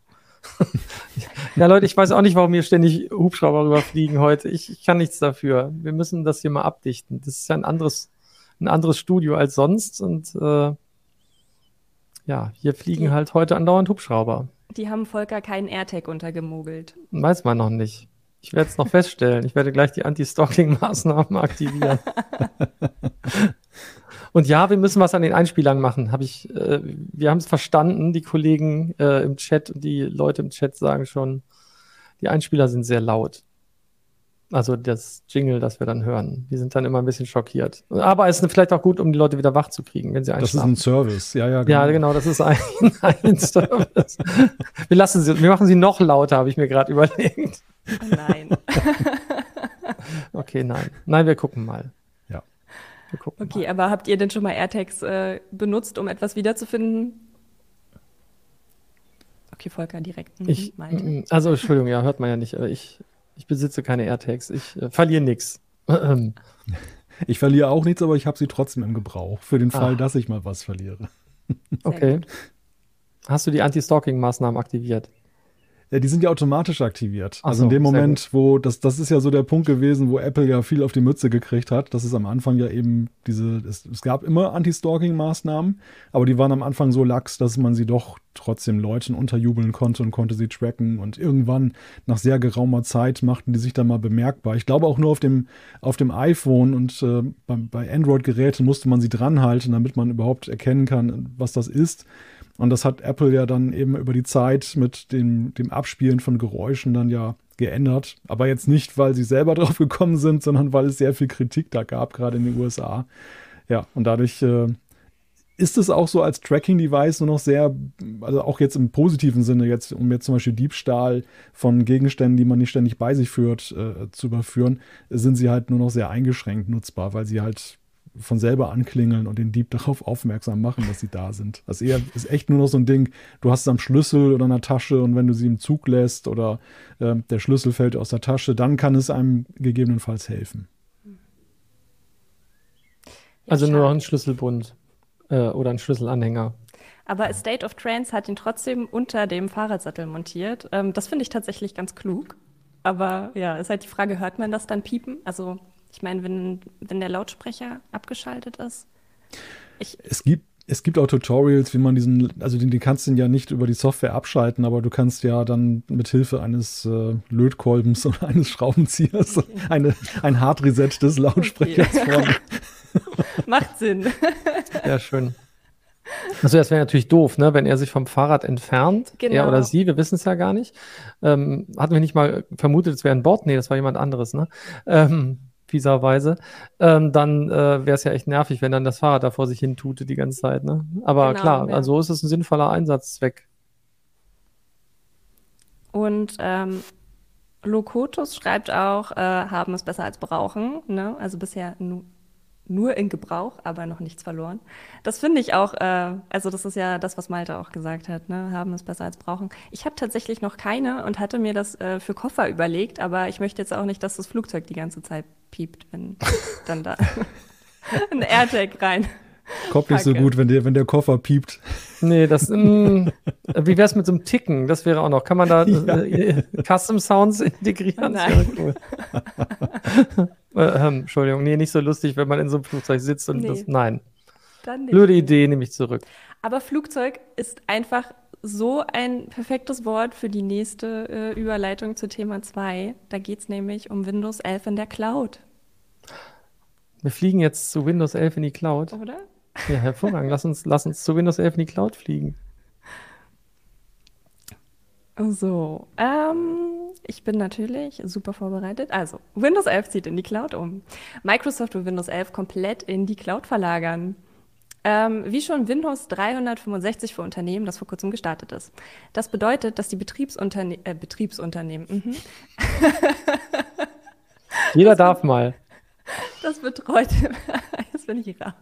Ja, Leute, ich weiß auch nicht, warum hier ständig Hubschrauber rüberfliegen heute. Ich, ich, kann nichts dafür. Wir müssen das hier mal abdichten. Das ist ja ein anderes, ein anderes Studio als sonst und äh, ja, hier fliegen halt heute andauernd Hubschrauber. Die haben Volker keinen AirTag untergemogelt. Weiß man noch nicht. Ich werde es noch feststellen. Ich werde gleich die Anti-Stalking-Maßnahmen aktivieren. [laughs] Und ja, wir müssen was an den Einspielern machen. Hab ich, äh, wir haben es verstanden, die Kollegen äh, im Chat und die Leute im Chat sagen schon, die Einspieler sind sehr laut. Also das Jingle, das wir dann hören. Die sind dann immer ein bisschen schockiert. Aber es ist vielleicht auch gut, um die Leute wieder wach zu kriegen, wenn sie einschlafen. Das ist ein Service, ja, ja. Genau. Ja, genau, das ist ein, [laughs] ein Service. Wir lassen sie, wir machen sie noch lauter, habe ich mir gerade überlegt. Nein. [laughs] okay, nein. Nein, wir gucken mal. Okay, mal. aber habt ihr denn schon mal AirTags äh, benutzt, um etwas wiederzufinden? Okay, Volker, direkt. Mhm, ich, also, Entschuldigung, ja, hört man ja nicht, aber ich, ich besitze keine AirTags. Ich äh, verliere nichts. [laughs] Ich verliere auch nichts, aber ich habe sie trotzdem im Gebrauch, für den Fall, ah. dass ich mal was verliere. [laughs] okay. Hast du die Anti-Stalking-Maßnahmen aktiviert? Ja, die sind ja automatisch aktiviert. Ach also in dem Moment, wo, das, das ist ja so der Punkt gewesen, wo Apple ja viel auf die Mütze gekriegt hat. Das ist am Anfang ja eben diese, es, es gab immer Anti-Stalking-Maßnahmen, aber die waren am Anfang so lax, dass man sie doch trotzdem Leuten unterjubeln konnte und konnte sie tracken. Und irgendwann, nach sehr geraumer Zeit, machten die sich dann mal bemerkbar. Ich glaube auch nur auf dem, auf dem iPhone und äh, bei, bei Android-Geräten musste man sie dranhalten, damit man überhaupt erkennen kann, was das ist. Und das hat Apple ja dann eben über die Zeit mit dem, dem Abspielen von Geräuschen dann ja geändert. Aber jetzt nicht, weil sie selber [laughs] drauf gekommen sind, sondern weil es sehr viel Kritik da gab, gerade in den USA. Ja, und dadurch äh, ist es auch so als Tracking-Device nur noch sehr, also auch jetzt im positiven Sinne, jetzt, um jetzt zum Beispiel Diebstahl von Gegenständen, die man nicht ständig bei sich führt, äh, zu überführen, sind sie halt nur noch sehr eingeschränkt nutzbar, weil sie halt von selber anklingeln und den Dieb darauf aufmerksam machen, dass sie da sind. Das eher, ist echt nur noch so ein Ding, du hast es am Schlüssel oder in der Tasche und wenn du sie im Zug lässt oder äh, der Schlüssel fällt aus der Tasche, dann kann es einem gegebenenfalls helfen. Also nur noch ein Schlüsselbund äh, oder ein Schlüsselanhänger. Aber State of Trance hat ihn trotzdem unter dem Fahrradsattel montiert. Ähm, das finde ich tatsächlich ganz klug. Aber ja, ist halt die Frage, hört man das dann piepen? Also Ich meine, wenn, wenn der Lautsprecher abgeschaltet ist. Ich es gibt es gibt auch Tutorials, wie man diesen, also den, den kannst du ja nicht über die Software abschalten, aber du kannst ja dann mit Hilfe eines äh, Lötkolbens oder [laughs] eines Schraubenziehers okay. eine, ein Hard-Reset des Lautsprechers [laughs] okay. vornehmen. Macht Sinn. Ja, schön. Also das wäre natürlich doof, ne? wenn er sich vom Fahrrad entfernt, genau. er oder sie, wir wissen es ja gar nicht. Ähm, hatten wir nicht mal vermutet, es wäre ein Bot? Nee, das war jemand anderes. Ne? Ähm, fieserweise, ähm, dann äh, wäre es ja echt nervig, wenn dann das Fahrrad da vor sich hin tute die ganze Zeit. Ne? Aber genau, klar, ja. also ist es ein sinnvoller Einsatzzweck. Und ähm, Lokotus schreibt auch, äh, haben es besser als brauchen. Ne? Also bisher nu nur in Gebrauch, aber noch nichts verloren. Das finde ich auch, äh, also das ist ja das, was Malte auch gesagt hat, ne? haben es besser als brauchen. Ich habe tatsächlich noch keine und hatte mir das äh, für Koffer überlegt, aber ich möchte jetzt auch nicht, dass das Flugzeug die ganze Zeit piept, wenn dann da [laughs] ein AirTag rein. Kommt nicht so gut, wenn der, wenn der Koffer piept. Nee, das, mh, mm, wie wäre es mit so einem Ticken? Das wäre auch noch. Kann man da [laughs] ja. äh, Custom Sounds integrieren? [laughs] Nein. Cool. äh, ähm, Entschuldigung, nee, nicht so lustig, wenn man in so einem Flugzeug sitzt und nee. das. Nein. Blöde Idee, nehme ich zurück. Aber Flugzeug ist einfach so ein perfektes Wort für die nächste äh, Überleitung zu Thema 2. Da geht es nämlich um Windows 11 in der Cloud. Wir fliegen jetzt zu Windows 11 in die Cloud. Oder? Ja, hervorragend. lass, uns, lass uns zu Windows 11 in die Cloud fliegen. So, ähm, ich bin natürlich super vorbereitet. Also, Windows 11 zieht in die Cloud um. Microsoft will Windows 11 komplett in die Cloud verlagern. Ähm, wie schon Windows 365 für Unternehmen, das vor kurzem gestartet ist. Das bedeutet, dass die Betriebsunterne äh, Betriebsunternehmen. Mhm. [laughs] Jeder das darf mal. Das betreut. [laughs] Jetzt bin ich raus.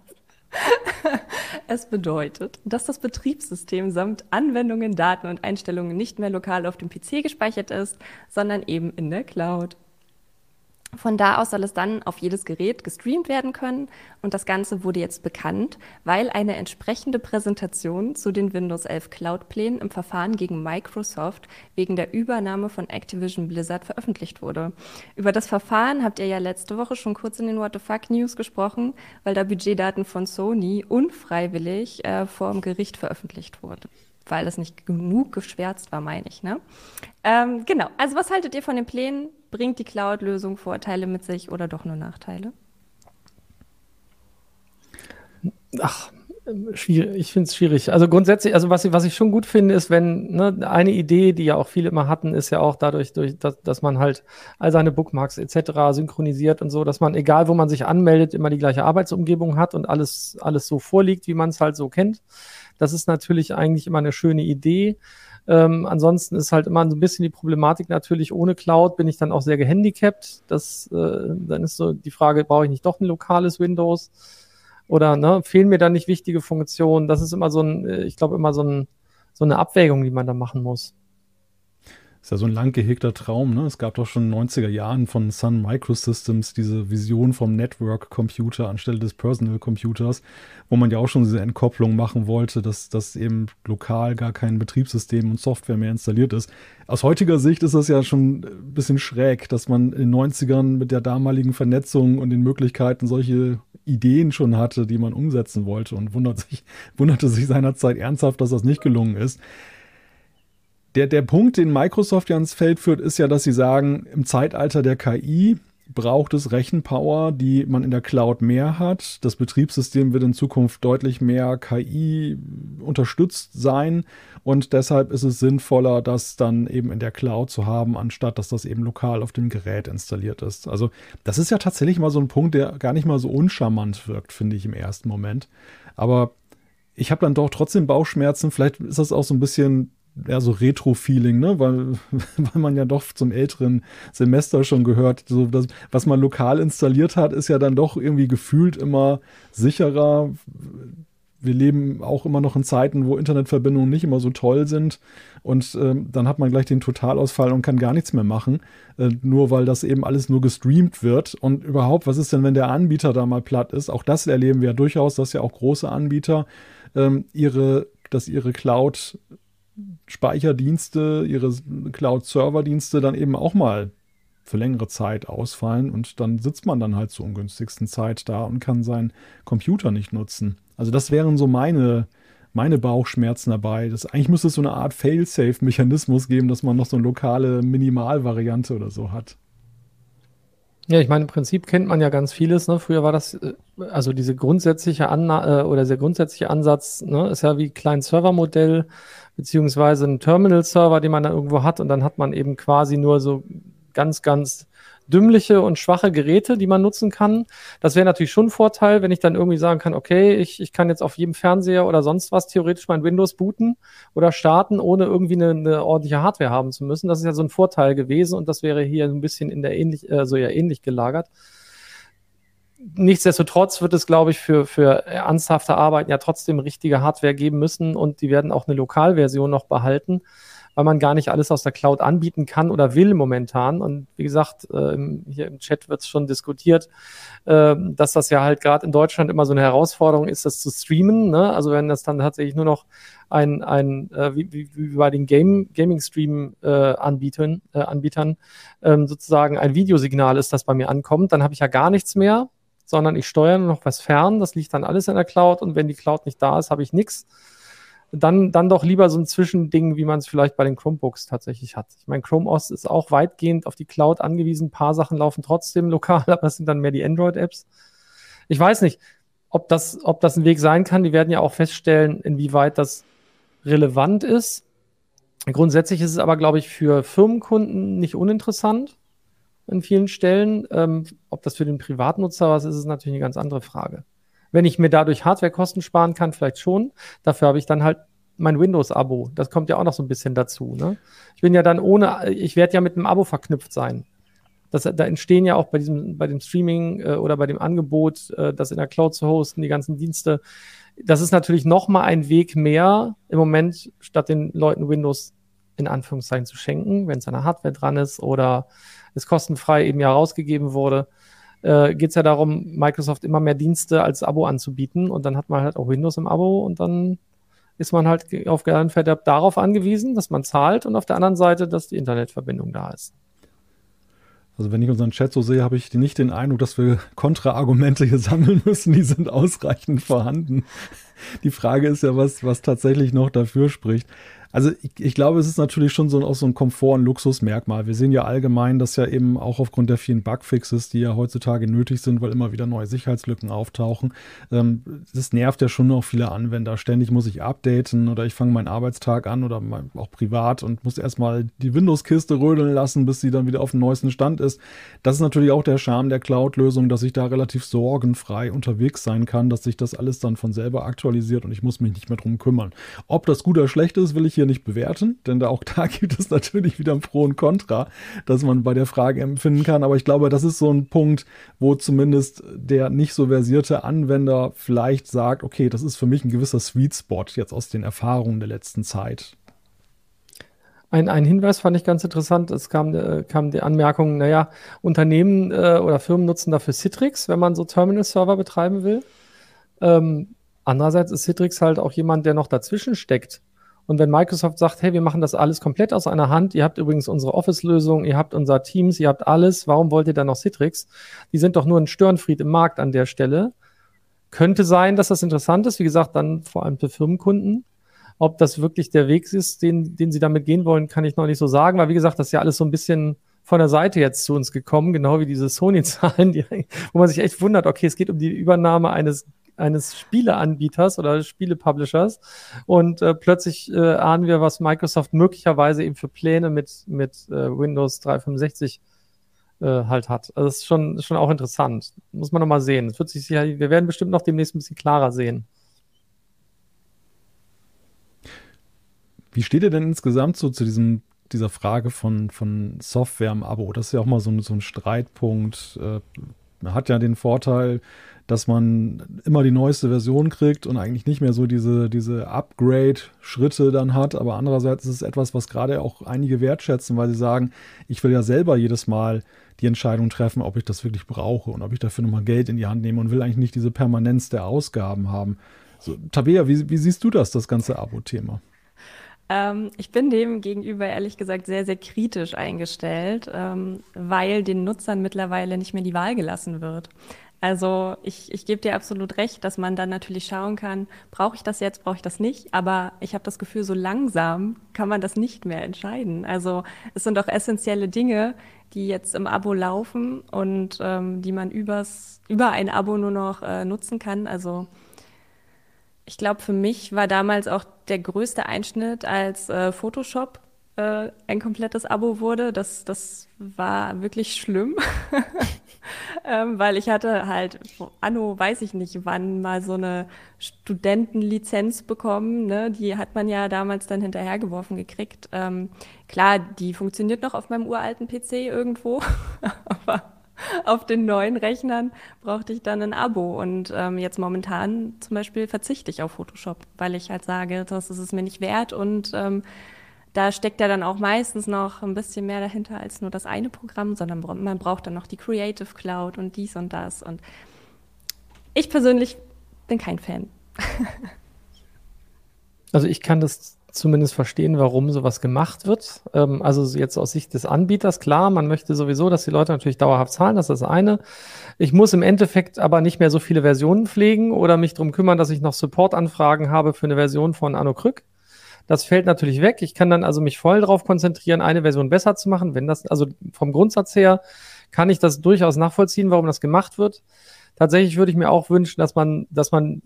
Es bedeutet, dass das Betriebssystem samt Anwendungen, Daten und Einstellungen nicht mehr lokal auf dem PC gespeichert ist, sondern eben in der Cloud. Von da aus soll es dann auf jedes Gerät gestreamt werden können und das Ganze wurde jetzt bekannt, weil eine entsprechende Präsentation zu den Windows 11 Cloud-Plänen im Verfahren gegen Microsoft wegen der Übernahme von Activision Blizzard veröffentlicht wurde. Über das Verfahren habt ihr ja letzte Woche schon kurz in den What the Fuck News gesprochen, weil da Budgetdaten von Sony unfreiwillig äh, vor dem Gericht veröffentlicht wurden weil es nicht genug geschwärzt war, meine ich. Ne? Ähm, genau, also was haltet ihr von den Plänen? Bringt die Cloud-Lösung Vorteile mit sich oder doch nur Nachteile? Ach, schwierig. Ich finde es schwierig. Also grundsätzlich, also was ich, was ich schon gut finde, ist, wenn ne, eine Idee, die ja auch viele immer hatten, ist ja auch dadurch, durch, dass, dass man halt all seine Bookmarks etc. synchronisiert und so, dass man, egal wo man sich anmeldet, immer die gleiche Arbeitsumgebung hat und alles, alles so vorliegt, wie man es halt so kennt. Das ist natürlich eigentlich immer eine schöne Idee. Ähm, ansonsten ist halt immer so ein bisschen die Problematik natürlich, ohne Cloud bin ich dann auch sehr gehandicapt. Das, äh, dann ist so die Frage, brauche ich nicht doch ein lokales Windows? Oder ne, fehlen mir dann nicht wichtige Funktionen? Das ist immer so ein, äh, ich glaube, immer so, ein, so eine Abwägung, die man da machen muss. Ist ja so ein lang gehegter Traum. Ne? Es gab doch schon in den 90er Jahren von Sun Microsystems diese Vision vom Network Computer anstelle des Personal Computers, wo man ja auch schon diese Entkopplung machen wollte, dass, dass eben lokal gar kein Betriebssystem und Software mehr installiert ist. Aus heutiger Sicht ist das ja schon ein bisschen schräg, dass man in den 90ern mit der damaligen Vernetzung und den Möglichkeiten solche Ideen schon hatte, die man umsetzen wollte und wundert sich, [laughs] wunderte sich seinerzeit ernsthaft, dass das nicht gelungen ist der, der Punkt, den Microsoft ja ins Feld führt, ist ja, dass sie sagen, im Zeitalter der KI braucht es Rechenpower, die man in der Cloud mehr hat. Das Betriebssystem wird in Zukunft deutlich mehr KI unterstützt sein und deshalb ist es sinnvoller, das dann eben in der Cloud zu haben, anstatt dass das eben lokal auf dem Gerät installiert ist. Also das ist ja tatsächlich mal so ein Punkt, der gar nicht mal so uncharmant wirkt, finde ich im ersten Moment. Aber ich habe dann doch trotzdem Bauchschmerzen. Vielleicht ist das auch so ein bisschen ja, so Retro-Feeling, ne? Weil, [laughs] weil man ja doch zum älteren Semester schon gehört, so das, was man lokal installiert hat, ist ja dann doch irgendwie gefühlt immer sicherer. Wir leben auch immer noch in Zeiten, wo Internetverbindungen nicht immer so toll sind. Und ähm, dann hat man gleich den Totalausfall und kann gar nichts mehr machen, äh, nur weil das eben alles nur gestreamt wird. Und überhaupt, was ist denn, wenn der Anbieter da mal platt ist? Auch das erleben wir ja durchaus, dass ja auch große Anbieter ähm, ihre, dass ihre Cloud Speicherdienste, ihre Cloud-Server-Dienste dann eben auch mal für längere Zeit ausfallen und dann sitzt man dann halt zur ungünstigsten Zeit da und kann seinen Computer nicht nutzen. Also das wären so meine, meine Bauchschmerzen dabei. Das, eigentlich müsste es so eine Art Fail-Safe-Mechanismus geben, dass man noch so eine lokale Minimalvariante oder so hat. Ja, ich meine, im Prinzip kennt man ja ganz vieles. Ne? Früher war das, äh, also diese grundsätzliche Anna äh, oder der grundsätzliche Ansatz ne, ist ja wie Client-Server-Modell beziehungsweise ein Terminal-Server, den man da irgendwo hat und dann hat man eben quasi nur so ganz, ganz dümmliche und schwache Geräte, die man nutzen kann. Das wäre natürlich schon ein Vorteil, wenn ich dann irgendwie sagen kann, okay, ich, ich kann jetzt auf jedem Fernseher oder sonst was theoretisch mein Windows booten oder starten, ohne irgendwie eine, eine ordentliche Hardware haben zu müssen. Das ist ja so ein Vorteil gewesen und das wäre hier ein bisschen in der ähnlich, äh, so ja ähnlich gelagert. Nichtsdestotrotz wird es, glaube ich, für, für ernsthafte Arbeiten ja trotzdem richtige Hardware geben müssen und die werden auch eine Lokalversion noch behalten weil man gar nicht alles aus der Cloud anbieten kann oder will momentan. Und wie gesagt, äh, hier im Chat wird es schon diskutiert, äh, dass das ja halt gerade in Deutschland immer so eine Herausforderung ist, das zu streamen. Ne? Also wenn das dann tatsächlich nur noch ein, ein äh, wie, wie, wie bei den Game, Gaming-Stream-Anbietern äh, Anbietern, ähm, sozusagen ein Videosignal ist, das bei mir ankommt, dann habe ich ja gar nichts mehr, sondern ich steuere nur noch was fern. Das liegt dann alles in der Cloud und wenn die Cloud nicht da ist, habe ich nichts dann, dann doch lieber so ein Zwischending, wie man es vielleicht bei den Chromebooks tatsächlich hat. Ich meine, Chrome OS ist auch weitgehend auf die Cloud angewiesen. Ein paar Sachen laufen trotzdem lokal, [laughs] aber das sind dann mehr die Android-Apps. Ich weiß nicht, ob das, ob das ein Weg sein kann. Die werden ja auch feststellen, inwieweit das relevant ist. Grundsätzlich ist es aber, glaube ich, für Firmenkunden nicht uninteressant an vielen Stellen. Ähm, ob das für den Privatnutzer was ist, ist natürlich eine ganz andere Frage. Wenn ich mir dadurch Hardwarekosten sparen kann, vielleicht schon. Dafür habe ich dann halt mein Windows-Abo. Das kommt ja auch noch so ein bisschen dazu. Ne? Ich bin ja dann ohne, ich werde ja mit einem Abo verknüpft sein. Das, da entstehen ja auch bei diesem, bei dem Streaming äh, oder bei dem Angebot, äh, das in der Cloud zu hosten, die ganzen Dienste. Das ist natürlich noch mal ein Weg mehr im Moment, statt den Leuten Windows in Anführungszeichen zu schenken, wenn es an der Hardware dran ist oder es kostenfrei eben ja rausgegeben wurde äh, geht es ja darum, Microsoft immer mehr Dienste als Abo anzubieten und dann hat man halt auch Windows im Abo und dann ist man halt auf Verderb darauf angewiesen, dass man zahlt und auf der anderen Seite, dass die Internetverbindung da ist. Also wenn ich unseren Chat so sehe, habe ich nicht den Eindruck, dass wir Kontraargumente hier sammeln müssen. Die sind ausreichend vorhanden. Die Frage ist ja, was, was tatsächlich noch dafür spricht. Also ich, ich, glaube, es ist natürlich schon so, auch so ein Komfort- und Luxusmerkmal. Wir sehen ja allgemein, dass ja eben auch aufgrund der vielen Bugfixes, die ja heutzutage nötig sind, weil immer wieder neue Sicherheitslücken auftauchen, ähm, das nervt ja schon auch viele Anwender. Ständig muss ich updaten oder ich fange meinen Arbeitstag an oder mein, auch privat und muss erstmal die Windows-Kiste rödeln lassen, bis sie dann wieder auf dem neuesten Stand ist. Das ist natürlich auch der Charme der Cloud-Lösung, dass ich da relativ sorgenfrei unterwegs sein kann, dass sich das alles dann von selber aktualisiert und ich muss mich nicht mehr drum kümmern. Ob das gut oder schlecht ist, will ich hier hier nicht bewerten, denn da auch da [laughs] gibt es natürlich wieder ein Pro und Contra, das man bei der Frage empfinden kann. Aber ich glaube, das ist so ein Punkt, wo zumindest der nicht so versierte Anwender vielleicht sagt, okay, das ist für mich ein gewisser Sweet Spot jetzt aus den Erfahrungen der letzten Zeit. Ein, ein Hinweis fand ich ganz interessant. Es kam, äh, kam die Anmerkung, naja, Unternehmen äh, oder Firmen nutzen dafür Citrix, wenn man so Terminal-Server betreiben will. Ähm, andererseits ist Citrix halt auch jemand, der noch dazwischen steckt. Und wenn Microsoft sagt, hey, wir machen das alles komplett aus einer Hand, ihr habt übrigens unsere Office-Lösung, ihr habt unser Teams, ihr habt alles, warum wollt ihr dann noch Citrix? Die sind doch nur ein Störenfried im Markt an der Stelle. Könnte sein, dass das interessant ist, wie gesagt, dann vor allem für Firmenkunden. Ob das wirklich der Weg ist, den, den sie damit gehen wollen, kann ich noch nicht so sagen, weil wie gesagt, das ist ja alles so ein bisschen von der Seite jetzt zu uns gekommen, genau wie diese Sony-Zahlen, wo man sich echt wundert, okay, es geht um die Übernahme eines eines Spieleanbieters oder Spielepublishers und äh, plötzlich äh, ahnen wir, was Microsoft möglicherweise eben für Pläne mit, mit äh, Windows 365 äh, halt hat. Also das ist schon, schon auch interessant. Muss man nochmal sehen. Wird sich sicher, wir werden bestimmt noch demnächst ein bisschen klarer sehen. Wie steht ihr denn insgesamt so zu diesem, dieser Frage von, von Software im Abo? Das ist ja auch mal so ein, so ein Streitpunkt. Äh, man hat ja den Vorteil, dass man immer die neueste Version kriegt und eigentlich nicht mehr so diese, diese Upgrade-Schritte dann hat. Aber andererseits ist es etwas, was gerade auch einige wertschätzen, weil sie sagen, ich will ja selber jedes Mal die Entscheidung treffen, ob ich das wirklich brauche und ob ich dafür nochmal Geld in die Hand nehme und will eigentlich nicht diese Permanenz der Ausgaben haben. So, Tabea, wie, wie siehst du das, das ganze Abo-Thema? Ähm, ich bin dem gegenüber ehrlich gesagt sehr, sehr kritisch eingestellt, ähm, weil den Nutzern mittlerweile nicht mehr die Wahl gelassen wird. Also ich, ich gebe dir absolut recht, dass man dann natürlich schauen kann, brauche ich das jetzt, brauche ich das nicht. Aber ich habe das Gefühl, so langsam kann man das nicht mehr entscheiden. Also es sind doch essentielle Dinge, die jetzt im Abo laufen und ähm, die man übers, über ein Abo nur noch äh, nutzen kann. Also ich glaube, für mich war damals auch der größte Einschnitt, als äh, Photoshop äh, ein komplettes Abo wurde. Das, das war wirklich schlimm, [laughs] ähm, weil ich hatte halt, anno weiß ich nicht wann, mal so eine Studentenlizenz bekommen. Ne? Die hat man ja damals dann hinterhergeworfen gekriegt. Ähm, klar, die funktioniert noch auf meinem uralten PC irgendwo, [laughs] aber auf den neuen Rechnern brauchte ich dann ein Abo. Und ähm, jetzt momentan zum Beispiel verzichte ich auf Photoshop, weil ich halt sage, das ist es mir nicht wert. Und ähm, da steckt ja dann auch meistens noch ein bisschen mehr dahinter als nur das eine Programm, sondern man braucht dann noch die Creative Cloud und dies und das. Und ich persönlich bin kein Fan. [laughs] also ich kann das zumindest verstehen, warum sowas gemacht wird. Ähm, also jetzt aus Sicht des Anbieters, klar, man möchte sowieso, dass die Leute natürlich dauerhaft zahlen, das ist das eine. Ich muss im Endeffekt aber nicht mehr so viele Versionen pflegen oder mich darum kümmern, dass ich noch Support-Anfragen habe für eine Version von Anno Krück. Das fällt natürlich weg. Ich kann dann also mich voll darauf konzentrieren, eine Version besser zu machen. Wenn das, also vom Grundsatz her kann ich das durchaus nachvollziehen, warum das gemacht wird. Tatsächlich würde ich mir auch wünschen, dass man, dass man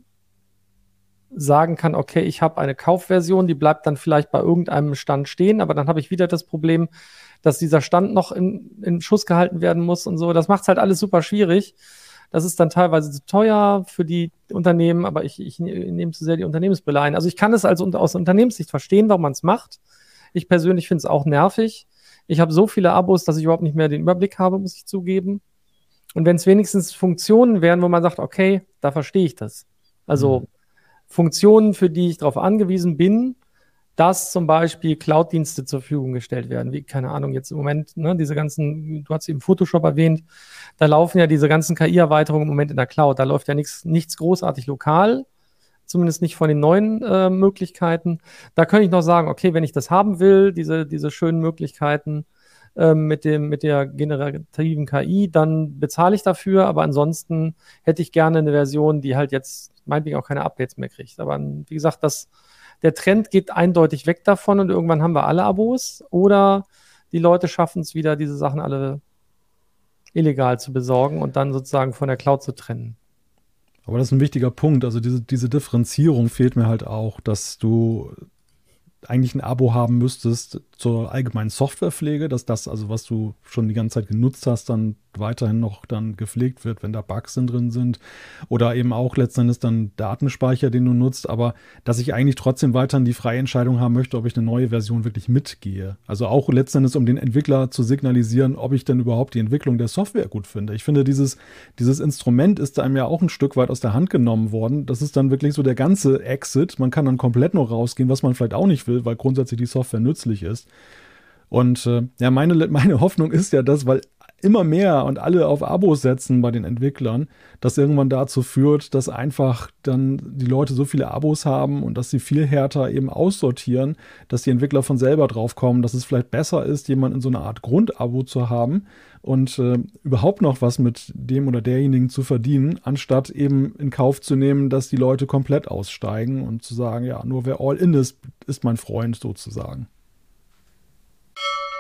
sagen kann, okay, ich habe eine Kaufversion, die bleibt dann vielleicht bei irgendeinem Stand stehen, aber dann habe ich wieder das Problem, dass dieser Stand noch in, in Schuss gehalten werden muss und so. Das macht es halt alles super schwierig. Das ist dann teilweise zu teuer für die Unternehmen, aber ich, ich nehme zu sehr die Unternehmensbrille ein. Also ich kann es als aus Unternehmenssicht verstehen, warum man es macht. Ich persönlich finde es auch nervig. Ich habe so viele Abos, dass ich überhaupt nicht mehr den Überblick habe, muss ich zugeben. Und wenn es wenigstens Funktionen wären, wo man sagt, okay, da verstehe ich das. Also mhm. Funktionen, für die ich darauf angewiesen bin, dass zum Beispiel Cloud-Dienste zur Verfügung gestellt werden, wie, keine Ahnung, jetzt im Moment, ne, diese ganzen, du hast eben Photoshop erwähnt, da laufen ja diese ganzen KI-Erweiterungen im Moment in der Cloud, da läuft ja nichts, nichts großartig lokal, zumindest nicht von den neuen äh, Möglichkeiten. Da könnte ich noch sagen, okay, wenn ich das haben will, diese, diese schönen Möglichkeiten äh, mit, dem, mit der generativen KI, dann bezahle ich dafür, aber ansonsten hätte ich gerne eine Version, die halt jetzt meinetwegen auch keine Updates mehr kriegt. Aber wie gesagt, das, der Trend geht eindeutig weg davon und irgendwann haben wir alle Abos oder die Leute schaffen es wieder, diese Sachen alle illegal zu besorgen und dann sozusagen von der Cloud zu trennen. Aber das ist ein wichtiger Punkt. Also diese, diese Differenzierung fehlt mir halt auch, dass du eigentlich ein Abo haben müsstest zur allgemeinen Softwarepflege, dass das, also was du schon die ganze Zeit genutzt hast, dann weiterhin noch dann gepflegt wird, wenn da Bugs drin sind. Oder eben auch letztendlich dann Datenspeicher, den du nutzt, aber dass ich eigentlich trotzdem weiterhin die freie Entscheidung haben möchte, ob ich eine neue Version wirklich mitgehe. Also auch letztendlich, um den Entwickler zu signalisieren, ob ich denn überhaupt die Entwicklung der Software gut finde. Ich finde, dieses, dieses Instrument ist einem ja auch ein Stück weit aus der Hand genommen worden. Das ist dann wirklich so der ganze Exit. Man kann dann komplett noch rausgehen, was man vielleicht auch nicht will, weil grundsätzlich die Software nützlich ist. Und äh, ja, meine, [laughs] meine Hoffnung ist ja das, weil immer mehr und alle auf Abos setzen bei den Entwicklern, das irgendwann dazu führt, dass einfach dann die Leute so viele Abos haben und dass sie viel härter eben aussortieren, dass die Entwickler von selber drauf kommen, dass es vielleicht besser ist, jemand in so einer Art Grundabo zu haben und äh, überhaupt noch was mit dem oder derjenigen zu verdienen, anstatt eben in Kauf zu nehmen, dass die Leute komplett aussteigen und zu sagen, ja, nur wer all in ist, ist mein Freund sozusagen.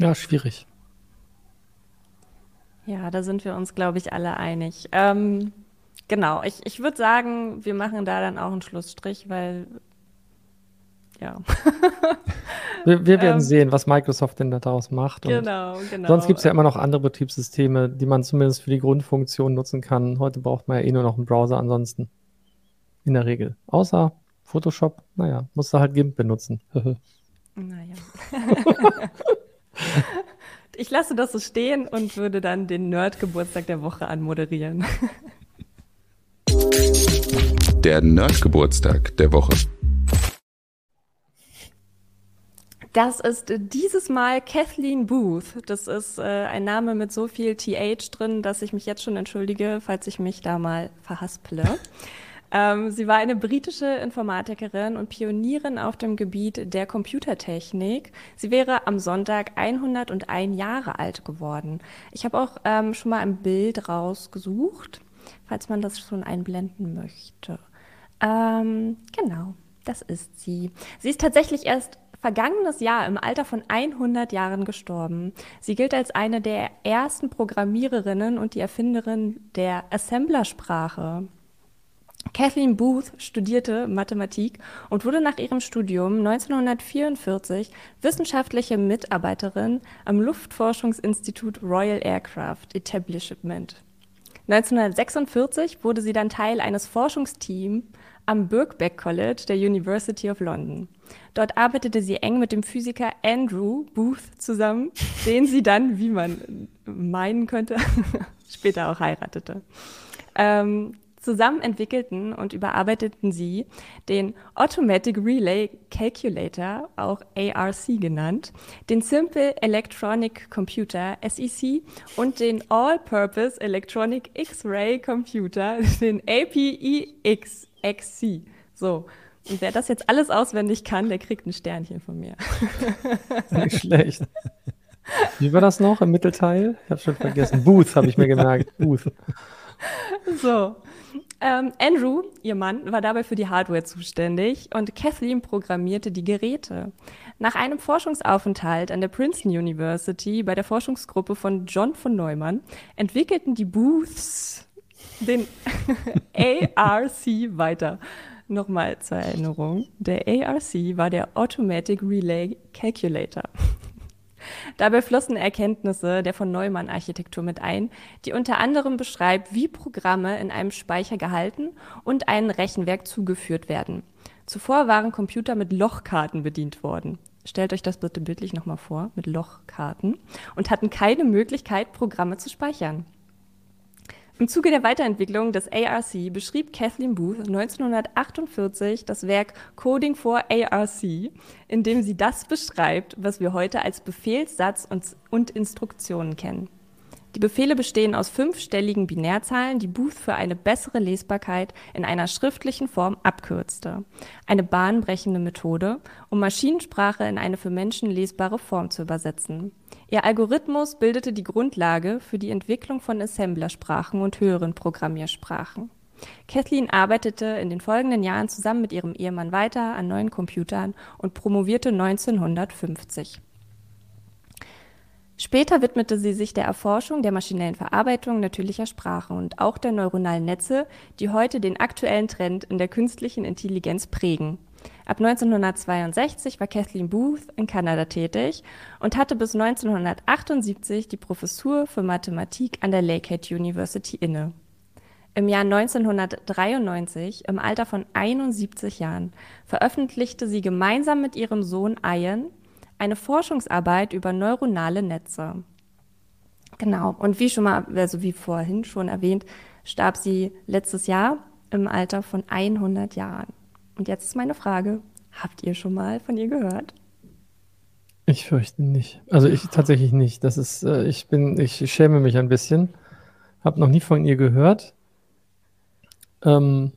Ja, schwierig. Ja, da sind wir uns, glaube ich, alle einig. Ähm, genau, ich, ich würde sagen, wir machen da dann auch einen Schlussstrich, weil ja. [laughs] wir, wir, werden ähm, sehen, was Microsoft denn daraus macht. genau, genau. Sonst gibt es ja immer noch andere Betriebssysteme, die man zumindest für die Grundfunktion nutzen kann. Heute braucht man ja eh nur noch einen Browser ansonsten. In der Regel. Außer Photoshop, naja, musst du halt GIMP benutzen. [laughs] naja. [laughs] ich lasse das so stehen und würde dann den Nerd-Geburtstag der Woche anmoderieren. Der Nerd-Geburtstag der Woche. Das ist dieses Mal Kathleen Booth. Das ist äh, ein Name mit so viel TH drin, dass ich mich jetzt schon entschuldige, falls ich mich da mal verhaspele. [laughs] ähm, sie war eine britische Informatikerin und Pionierin auf dem Gebiet der Computertechnik. Sie wäre am Sonntag 101 Jahre alt geworden. Ich habe auch ähm, schon mal ein Bild rausgesucht, falls man das schon einblenden möchte. Ähm, genau, das ist sie. Sie ist tatsächlich erst vergangenes Jahr im Alter von 100 Jahren gestorben. Sie gilt als eine der ersten Programmiererinnen und die Erfinderin der Assemblersprache. Kathleen Booth studierte Mathematik und wurde nach ihrem Studium 1944 wissenschaftliche Mitarbeiterin am Luftforschungsinstitut Royal Aircraft Establishment. 1946 wurde sie dann Teil eines Forschungsteams am Birkbeck College der University of London. Dort arbeitete sie eng mit dem Physiker Andrew Booth zusammen, den sie dann, wie man meinen könnte, [laughs] später auch heiratete. Ähm, zusammen entwickelten und überarbeiteten sie den Automatic Relay Calculator, auch ARC genannt, den Simple Electronic Computer, SEC, und den All-Purpose Electronic X-Ray Computer, [laughs] den APEX, XC. So. Und wer das jetzt alles auswendig kann, der kriegt ein Sternchen von mir. [laughs] Nicht schlecht. Wie war das noch im Mittelteil? Ich habe schon vergessen. Booth habe ich mir gemerkt. Booth. So. Ähm, Andrew, ihr Mann, war dabei für die Hardware zuständig und Kathleen programmierte die Geräte. Nach einem Forschungsaufenthalt an der Princeton University bei der Forschungsgruppe von John von Neumann entwickelten die Booths den [laughs] ARC weiter. Nochmal zur Erinnerung. Der ARC war der Automatic Relay Calculator. [laughs] Dabei flossen Erkenntnisse der von Neumann-Architektur mit ein, die unter anderem beschreibt, wie Programme in einem Speicher gehalten und einem Rechenwerk zugeführt werden. Zuvor waren Computer mit Lochkarten bedient worden. Stellt euch das bitte bildlich nochmal vor, mit Lochkarten und hatten keine Möglichkeit, Programme zu speichern. Im Zuge der Weiterentwicklung des ARC beschrieb Kathleen Booth 1948 das Werk Coding for ARC, in dem sie das beschreibt, was wir heute als Befehlssatz und, Instruktionen kennen. Die Befehle bestehen aus fünfstelligen Binärzahlen, die Booth für eine bessere Lesbarkeit in einer schriftlichen Form abkürzte. Eine bahnbrechende Methode, um Maschinensprache in eine für Menschen lesbare Form zu übersetzen. Ihr Algorithmus bildete die Grundlage für die Entwicklung von Assemblersprachen und höheren Programmiersprachen. Kathleen arbeitete in den folgenden Jahren zusammen mit ihrem Ehemann weiter an neuen Computern und promovierte 1950. Später widmete sie sich der Erforschung der maschinellen Verarbeitung natürlicher Sprache und auch der neuronalen Netze, die heute den aktuellen Trend in der künstlichen Intelligenz prägen. Ab 1962 war Kathleen Booth in Kanada tätig und hatte bis 1978 die Professur für Mathematik an der Lakehead University inne. Im Jahr 1993, im Alter von 71 Jahren, veröffentlichte sie gemeinsam mit ihrem Sohn Ian eine Forschungsarbeit über neuronale Netze. Genau, und wie schon mal, also wie vorhin schon erwähnt, starb sie letztes Jahr im Alter von 100 Jahren. Und jetzt ist meine Frage, habt ihr schon mal von ihr gehört? Ich fürchte nicht. Also ich tatsächlich nicht. Das ist, äh, ich bin, ich schäme mich ein bisschen. Hab noch nie von ihr gehört. Ähm,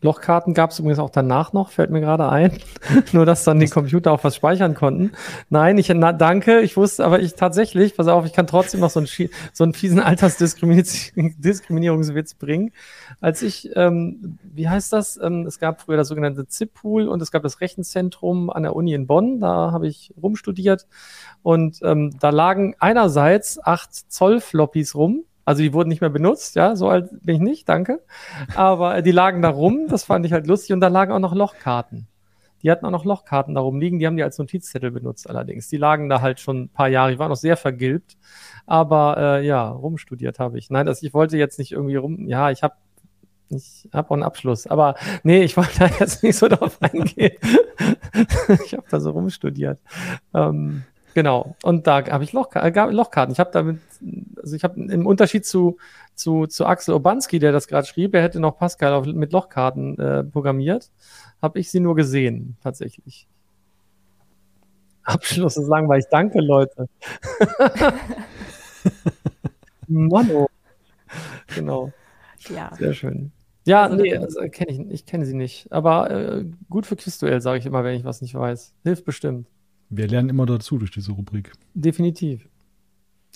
Lochkarten gab es übrigens auch danach noch, fällt mir gerade ein. [laughs] Nur, dass dann die Computer auch was speichern konnten. Nein, ich na, danke, ich wusste, aber ich tatsächlich, pass auf, ich kann trotzdem noch so einen, so einen fiesen [laughs] Altersdiskriminierungswitz bringen. Als ich, ähm, wie heißt das? Ähm, es gab früher das sogenannte ZIP-Pool und es gab das Rechenzentrum an der Uni in Bonn, da habe ich rumstudiert. Und ähm, da lagen einerseits acht Zoll Floppies rum also die wurden nicht mehr benutzt, ja, so alt bin ich nicht, danke. Aber die lagen da rum, das fand ich halt lustig und da lagen auch noch Lochkarten. Die hatten auch noch Lochkarten darum liegen, die haben die als Notizzettel benutzt allerdings. Die lagen da halt schon ein paar Jahre, die waren noch sehr vergilbt. Aber äh, ja, rumstudiert habe ich. Nein, das, ich wollte jetzt nicht irgendwie rum, ja, ich habe ich habe auch einen Abschluss, aber nee, ich [laughs] wollte da jetzt nicht so drauf eingehen. [laughs] ich habe da so rumstudiert. Ähm, genau. Und da habe ich Loch, äh, Lochkarten. Ich habe damit, also ich habe im Unterschied zu, zu, zu Axel Obanski, der das gerade schrieb, er hätte noch Pascal auf, mit Lochkarten äh, programmiert, habe ich sie nur gesehen, tatsächlich. Abschluss ist langweilig. Danke, Leute. [laughs] Mono. Genau. Ja. Sehr schön. Ja, also, nee, also, kenne ich, ich kenne sie nicht. Aber äh, gut für Quizduell, sage ich immer, wenn ich was nicht weiß. Hilft bestimmt. Wir lernen immer dazu durch diese Rubrik. Definitiv.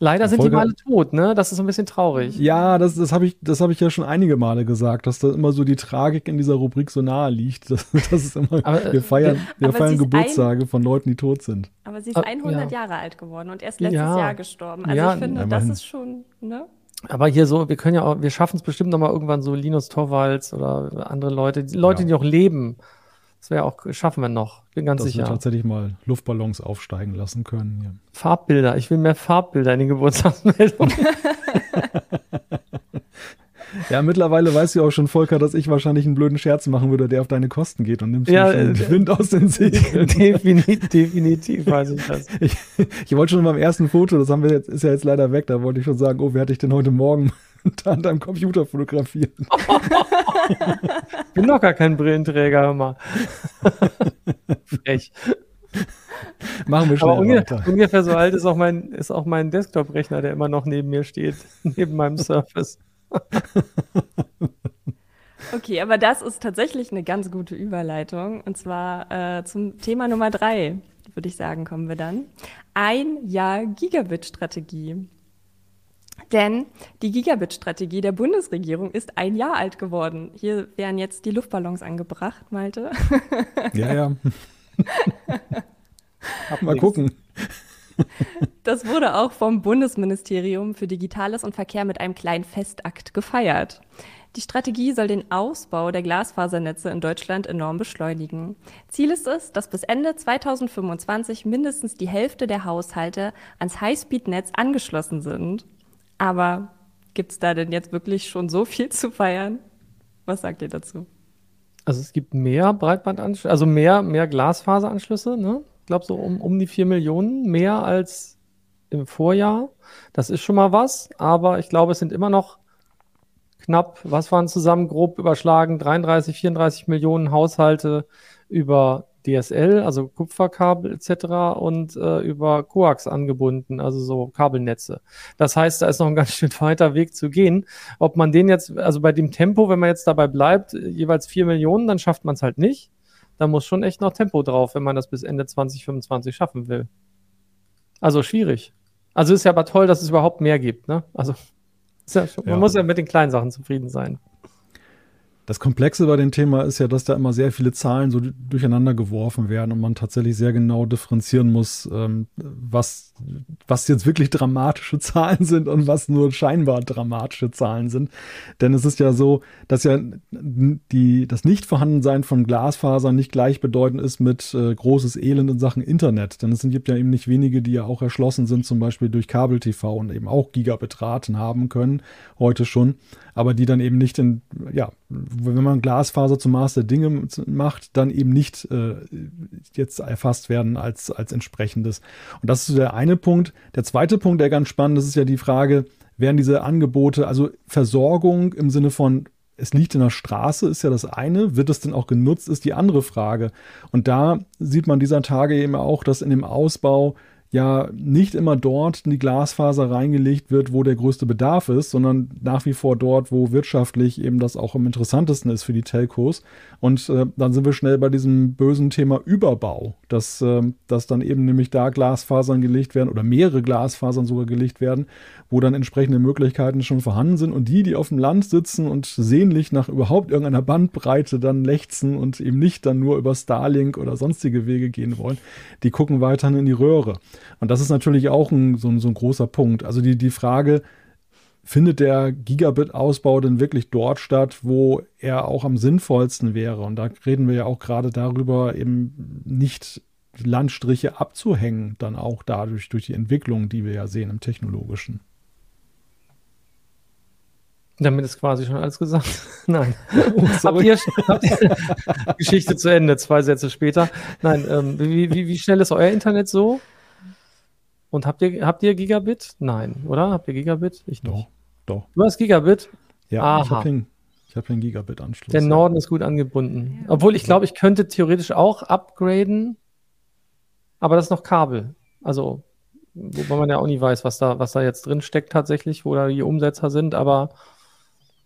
Leider sind Folge, die Male tot, ne? Das ist so ein bisschen traurig. Ja, das, das habe ich, hab ich ja schon einige Male gesagt, dass da immer so die Tragik in dieser Rubrik so nahe liegt. [laughs] Das, das ist immer, aber, wir feiern, wir feiern Geburtstage ein, von Leuten, die tot sind. Aber sie ist 100 ah, ja. Jahre alt geworden und erst letztes ja. Jahr gestorben. Also ja, ich finde, das ist schon, ne? Aber hier so, wir können ja auch, wir schaffen es bestimmt nochmal irgendwann so Linus Torvalds oder andere Leute, die Leute, ja. die noch leben. Das wäre auch, schaffen wir noch, bin ganz Dass sicher. Dass wir tatsächlich mal Luftballons aufsteigen lassen können. Ja. Farbbilder, ich will mehr Farbbilder in den Geburtstagsmeldungen. [laughs] [laughs] Ja, mittlerweile weißt du auch schon, Volker, dass ich wahrscheinlich einen blöden Scherz machen würde, der auf deine Kosten geht und nimmst ja, schon äh, Wind aus den Segeln. [laughs] Definitiv, definitiv weiß ich das. [laughs] Ich, ich wollte schon beim ersten Foto, das haben wir jetzt, ist ja jetzt leider weg, da wollte ich schon sagen, oh, wer hatte ich denn heute Morgen [laughs] an deinem Computer fotografiert? ich bin doch gar kein Brillenträger, hör mal. Frech. Machen wir schnell ungefähr, ungefähr so alt ist auch mein, ist auch mein Desktop-Rechner, der immer noch neben mir steht, neben meinem Surface. Okay, aber das ist tatsächlich eine ganz gute Überleitung. Und zwar äh, zum Thema Nummer drei, würde ich sagen, kommen wir dann. Ein Jahr Gigabit-Strategie. Denn die Gigabit-Strategie der Bundesregierung ist ein Jahr alt geworden. Hier werden jetzt die Luftballons angebracht, Malte. Ja, ja. [laughs] Mal gucken. [laughs] Das wurde auch vom Bundesministerium für Digitales und Verkehr mit einem kleinen Festakt gefeiert. Die Strategie soll den Ausbau der Glasfasernetze in Deutschland enorm beschleunigen. Ziel ist es, dass bis Ende 2025 mindestens die Hälfte der Haushalte ans Highspeed-Netz angeschlossen sind. Aber gibt es da denn jetzt wirklich schon so viel zu feiern? Was sagt ihr dazu? Also es gibt mehr Breitbandanschlüsse, also mehr, mehr Glasfaseranschlüsse, ne? Glaube, so um, um die 4 Millionen mehr als im Vorjahr. Das ist schon mal was, aber ich glaube, es sind immer noch knapp, was waren zusammen grob überschlagen, 33, 34 Millionen Haushalte über DSL, also Kupferkabel etc. und äh, über Coax angebunden, also so Kabelnetze. Das heißt, da ist noch ein [laughs] ganz schön weiter Weg zu gehen. Ob man den jetzt, also bei dem Tempo, wenn man jetzt dabei bleibt, jeweils 4 Millionen, dann schafft man es halt nicht da muss schon echt noch Tempo drauf, wenn man das bis Ende 2025 schaffen will. Also schwierig. Also ist ja aber toll, dass es überhaupt mehr gibt. Ne? Also ja, man ja. muss ja mit den kleinen Sachen zufrieden sein. Das Komplexe bei dem Thema ist ja, dass da immer sehr viele Zahlen so durcheinander geworfen werden und man tatsächlich sehr genau differenzieren muss, ähm, was, was jetzt wirklich dramatische [laughs] Zahlen sind und was nur scheinbar dramatische Zahlen sind. Denn es ist ja so, dass ja die, das Nichtvorhandensein von Glasfasern nicht gleichbedeutend ist mit äh, großes Elend in Sachen Internet. Denn es gibt ja eben nicht wenige, die ja auch erschlossen sind, zum Beispiel durch Kabel-TV und eben auch Gigabit-Raten haben können, heute schon aber die dann eben nicht in, ja, wenn man Glasfaser zum Maß der Dinge macht, dann eben nicht äh, jetzt erfasst werden als, als entsprechendes. Und das ist der eine Punkt. Der zweite Punkt, der ganz spannend ist, ist ja die Frage, werden diese Angebote, also Versorgung im Sinne von es liegt in der Straße, ist ja das eine. Wird es denn auch genutzt, ist die andere Frage. Und da sieht man dieser Tage eben auch, dass in dem Ausbau ja nicht immer dort in die Glasfaser reingelegt wird, wo der größte Bedarf ist, sondern nach wie vor dort, wo wirtschaftlich eben das auch am interessantesten ist für die Telcos. Und äh, dann sind wir schnell bei diesem bösen Thema Überbau, dass, äh, dass dann eben nämlich da Glasfasern gelegt werden oder mehrere Glasfasern sogar gelegt werden, wo dann entsprechende Möglichkeiten schon vorhanden sind. Und die, die auf dem Land sitzen und sehnlich nach überhaupt irgendeiner Bandbreite dann lechzen und eben nicht dann nur über Starlink oder sonstige Wege gehen wollen, die gucken weiterhin in die Röhre. Und das ist natürlich auch ein, so, ein, so ein großer Punkt. Also die, die Frage, findet der Gigabit-Ausbau denn wirklich dort statt, wo er auch am sinnvollsten wäre? Und da reden wir ja auch gerade darüber, eben nicht Landstriche abzuhängen, dann auch dadurch, durch die Entwicklung, die wir ja sehen im Technologischen. Damit ist quasi schon alles gesagt. [laughs] Nein. Oh, habt, ihr, habt ihr Geschichte zu Ende, zwei Sätze später. Nein, ähm, wie, wie, wie schnell ist euer Internet so? Und habt ihr, habt ihr Gigabit? Nein, oder? Habt ihr Gigabit? Ich doch, doch. Du hast Gigabit? Ja, Aha. ich habe den, hab den Gigabit-Anschluss. Der Norden ja. ist gut angebunden. Obwohl ich glaube, ich könnte theoretisch auch upgraden, aber das ist noch Kabel. Also, wobei man ja auch nie weiß, was da, was da jetzt drin steckt tatsächlich, wo da die Umsetzer sind, aber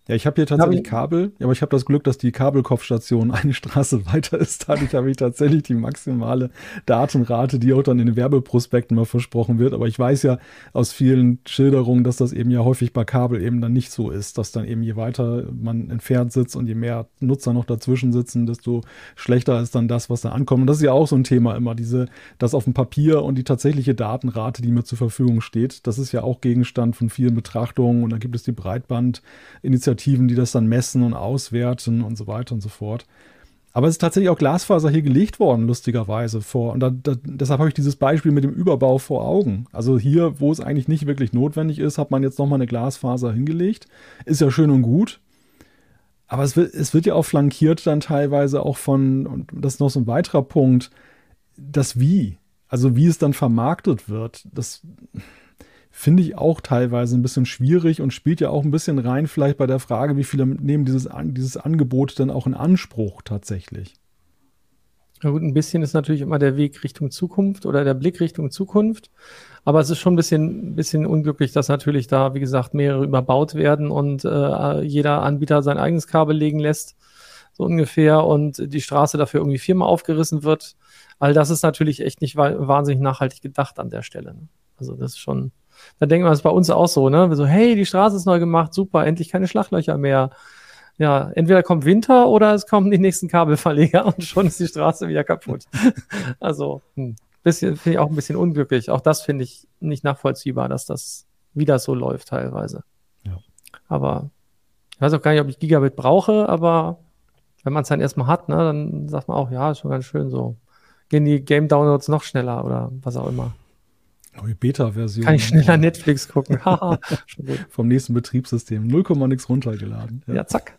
ja, ich habe hier tatsächlich hab Kabel, aber ich habe das Glück, dass die Kabelkopfstation eine Straße weiter ist. Dadurch habe ich tatsächlich die maximale Datenrate, die auch dann in den Werbeprospekten mal versprochen wird. Aber ich weiß ja aus vielen Schilderungen, dass das eben ja häufig bei Kabel eben dann nicht so ist, dass dann eben je weiter man entfernt sitzt und je mehr Nutzer noch dazwischen sitzen, desto schlechter ist dann das, was da ankommt. Und das ist ja auch so ein Thema immer, diese, das auf dem Papier und die tatsächliche Datenrate, die mir zur Verfügung steht. Das ist ja auch Gegenstand von vielen Betrachtungen. Und dann gibt es die Breitbandinitiative Initiativen, die das dann messen und auswerten und so weiter und so fort. Aber es ist tatsächlich auch Glasfaser hier gelegt worden, lustigerweise vor. Und da, da, deshalb habe ich dieses Beispiel mit dem Überbau vor Augen. Also hier, wo es eigentlich nicht wirklich notwendig ist, hat man jetzt nochmal eine Glasfaser hingelegt. Ist ja schön und gut. Aber es wird, es wird ja auch flankiert dann teilweise auch von, und das ist noch so ein weiterer Punkt, das Wie. Also wie es dann vermarktet wird. Das finde ich auch teilweise ein bisschen schwierig und spielt ja auch ein bisschen rein vielleicht bei der Frage, wie viele nehmen dieses, dieses Angebot dann auch in Anspruch tatsächlich. Ja gut, ein bisschen ist natürlich immer der Weg Richtung Zukunft oder der Blick Richtung Zukunft. Aber es ist schon ein bisschen, bisschen unglücklich, dass natürlich da, wie gesagt, mehrere überbaut werden und äh, jeder Anbieter sein eigenes Kabel legen lässt, so ungefähr, und die Straße dafür irgendwie viermal aufgerissen wird. All das ist natürlich echt nicht wahnsinnig nachhaltig gedacht an der Stelle. Ne? Also das ist schon, da denken wir, das ist bei uns auch so, ne? Wir so, hey, die Straße ist neu gemacht, super, endlich keine Schlaglöcher mehr. Ja, entweder kommt Winter oder es kommen die nächsten Kabelverleger und schon ist die Straße wieder kaputt. [laughs] also, hm, bisschen, finde ich auch ein bisschen unglücklich. Auch das finde ich nicht nachvollziehbar, dass das wieder so läuft teilweise. Ja. Aber ich weiß auch gar nicht, ob ich Gigabit brauche, aber wenn man es dann erstmal hat, ne, dann sagt man auch, ja, ist schon ganz schön so. Gehen die Game Downloads noch schneller oder was auch immer. Oh, Beta-Version. Kann ich schneller Netflix gucken. [laughs] Vom nächsten Betriebssystem. 0, nix runtergeladen. Ja. ja. zack.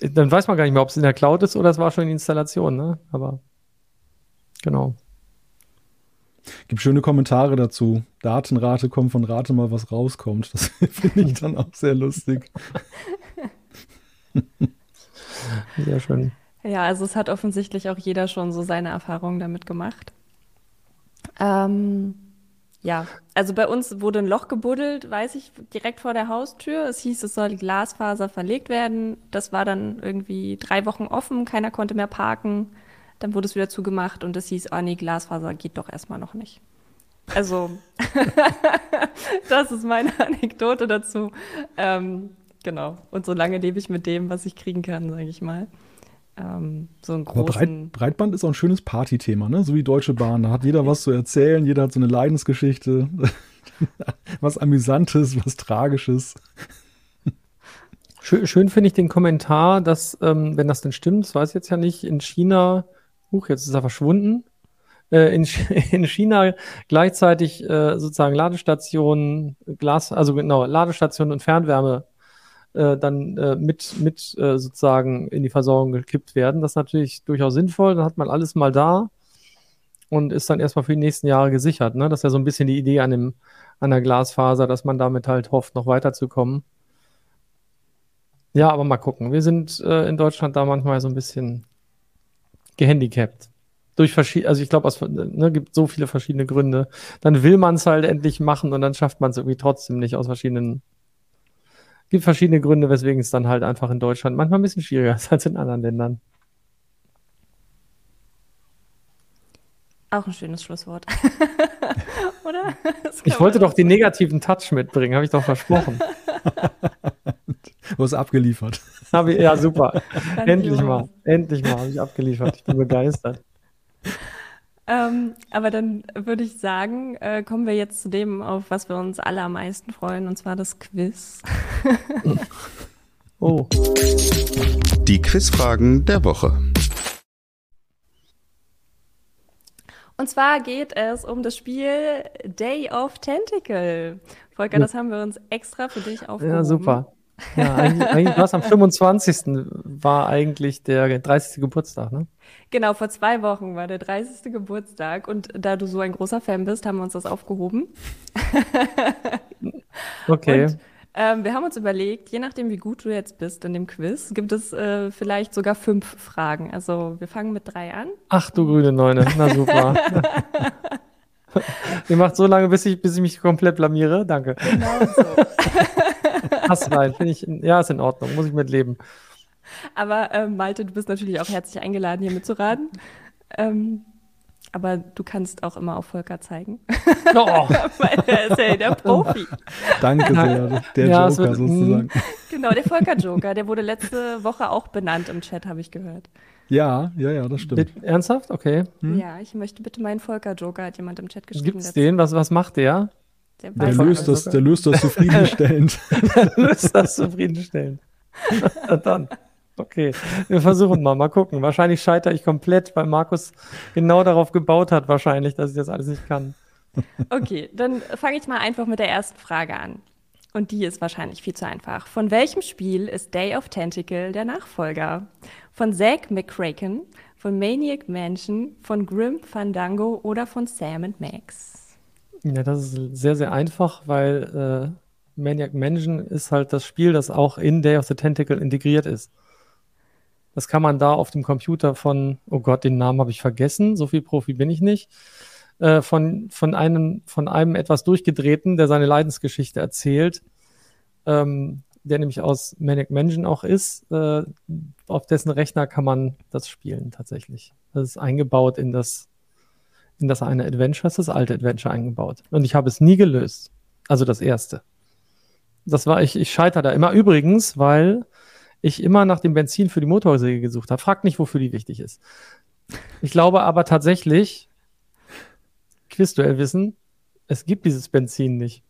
Dann weiß man gar nicht mehr, ob es in der Cloud ist oder es war schon die Installation, ne? Aber genau. Gibt schöne Kommentare dazu. Datenrate kommt von Rate mal, was rauskommt. Das [laughs] finde ich dann auch sehr lustig. [laughs] sehr schön. Ja, also es hat offensichtlich auch jeder schon so seine Erfahrungen damit gemacht. Ähm, ja, also bei uns wurde ein Loch gebuddelt, weiß ich, direkt vor der Haustür. Es hieß, es soll Glasfaser verlegt werden. Das war dann irgendwie drei Wochen offen, keiner konnte mehr parken. Dann wurde es wieder zugemacht und es hieß, ah nee, Glasfaser geht doch erstmal noch nicht. Also, [laughs] das ist meine [laughs] Anekdote dazu. Ähm, genau. Und so lange lebe ich mit dem, was ich kriegen kann, sage ich mal ähm, so einen großen. Breit, Breitband ist auch ein schönes Partythema, ne? So wie Deutsche Bahn. Da hat jeder was zu erzählen, jeder hat so eine Leidensgeschichte, [laughs] was Amüsantes, was Tragisches. Schön, schön finde ich den Kommentar, dass, ähm, wenn das denn stimmt, das weiß ich jetzt ja nicht, in China, huch, jetzt ist er verschwunden, äh, in, [laughs] in China gleichzeitig äh, sozusagen Ladestationen, Glas, also genau, Ladestationen und Fernwärme äh, dann äh, mit, mit äh, sozusagen in die Versorgung gekippt werden. Das ist natürlich durchaus sinnvoll. Dann hat man alles mal da und ist dann erstmal für die nächsten Jahre gesichert. Ne? Das ist ja so ein bisschen die Idee an, dem, an der Glasfaser, dass man damit halt hofft, noch weiterzukommen. Ja, aber mal gucken. Wir sind äh, in Deutschland da manchmal so ein bisschen gehandicapt. Durch also ich glaube, es ne, gibt so viele verschiedene Gründe. Dann will man es halt endlich machen und dann schafft man es irgendwie trotzdem nicht aus verschiedenen gibt verschiedene Gründe, weswegen es dann halt einfach in Deutschland manchmal ein bisschen schwieriger ist [laughs] als in anderen Ländern. Auch ein schönes Schlusswort. [laughs] Oder? Ich wollte doch den negativen Touch mitbringen, habe ich doch versprochen. [laughs] du hast abgeliefert. Ich, ja, super. endlich mal. Endlich mal habe ich abgeliefert. Ich bin begeistert. Ähm, aber dann würde ich sagen, äh, kommen wir jetzt zu dem, auf was wir uns alle am meisten freuen, und zwar das Quiz. [laughs] oh. Die Quizfragen der Woche. Und zwar geht es um das Spiel Day of Tentacle. Volker, das haben wir uns extra für dich aufgehoben. Ja, super. Ja, eigentlich, eigentlich war es am 25. war eigentlich der 30. Geburtstag, ne? Genau, vor zwei Wochen war der 30. Geburtstag und da du so ein großer Fan bist, haben wir uns das aufgehoben. [laughs] okay. Und, ähm, wir haben uns überlegt, je nachdem, wie gut du jetzt bist in dem Quiz, gibt es äh, vielleicht sogar fünf Fragen. Also wir fangen mit drei an. Ach du grüne Neune, na super. [laughs] Ihr macht so lange, bis ich, bis ich mich komplett blamiere. Danke. Genau so. [laughs] Pass rein, finde ich, ja, ist in Ordnung, muss ich mit leben. Aber ähm, Malte, du bist natürlich auch herzlich eingeladen, hier mitzuraten. Ähm, aber du kannst auch immer auf Volker zeigen. [laughs] Oh. [laughs] Weil er ist ja der Profi. Danke sehr, der ja, Joker so, sozusagen. Genau, der Volker-Joker, der wurde letzte Woche auch benannt im Chat, habe ich gehört. Ja, ja, ja, das stimmt. Ernsthaft? Okay. Hm? Ja, ich möchte bitte meinen Volker-Joker, hat jemand im Chat geschrieben. Gibt es den? Was, was macht der? Der, der löst das, der löst das zufriedenstellend. [laughs] der löst das zufriedenstellend. Dann. Okay, wir versuchen mal, mal gucken. Wahrscheinlich scheitere ich komplett, weil Markus genau darauf gebaut hat, wahrscheinlich, dass ich das alles nicht kann. Okay, dann fange ich mal einfach mit der ersten Frage an. Und die ist wahrscheinlich viel zu einfach. Von welchem Spiel ist Day of Tentacle der Nachfolger? Von Zack McCracken, von Maniac Mansion, von Grim Fandango oder von Sam Max? Ja, das ist sehr, sehr einfach, weil äh, Maniac Mansion ist halt das Spiel, das auch in Day of the Tentacle integriert ist. Das kann man da auf dem Computer von, oh Gott, den Namen habe ich vergessen, so viel Profi bin ich nicht, äh, von, von, einem, von einem etwas durchgedrehten, der seine Leidensgeschichte erzählt, ähm, der nämlich aus Manic Mansion auch ist. Äh, auf dessen Rechner kann man das spielen tatsächlich. Das ist eingebaut in das, in das eine Adventure, ist das alte Adventure eingebaut. Und ich habe es nie gelöst. Also das erste. Das war ich, ich scheitere da immer. Übrigens, weil ich immer nach dem Benzin für die Motorsäge gesucht habe. Fragt nicht, wofür die wichtig ist. Ich glaube aber tatsächlich, Quizduell wissen, es gibt dieses Benzin nicht.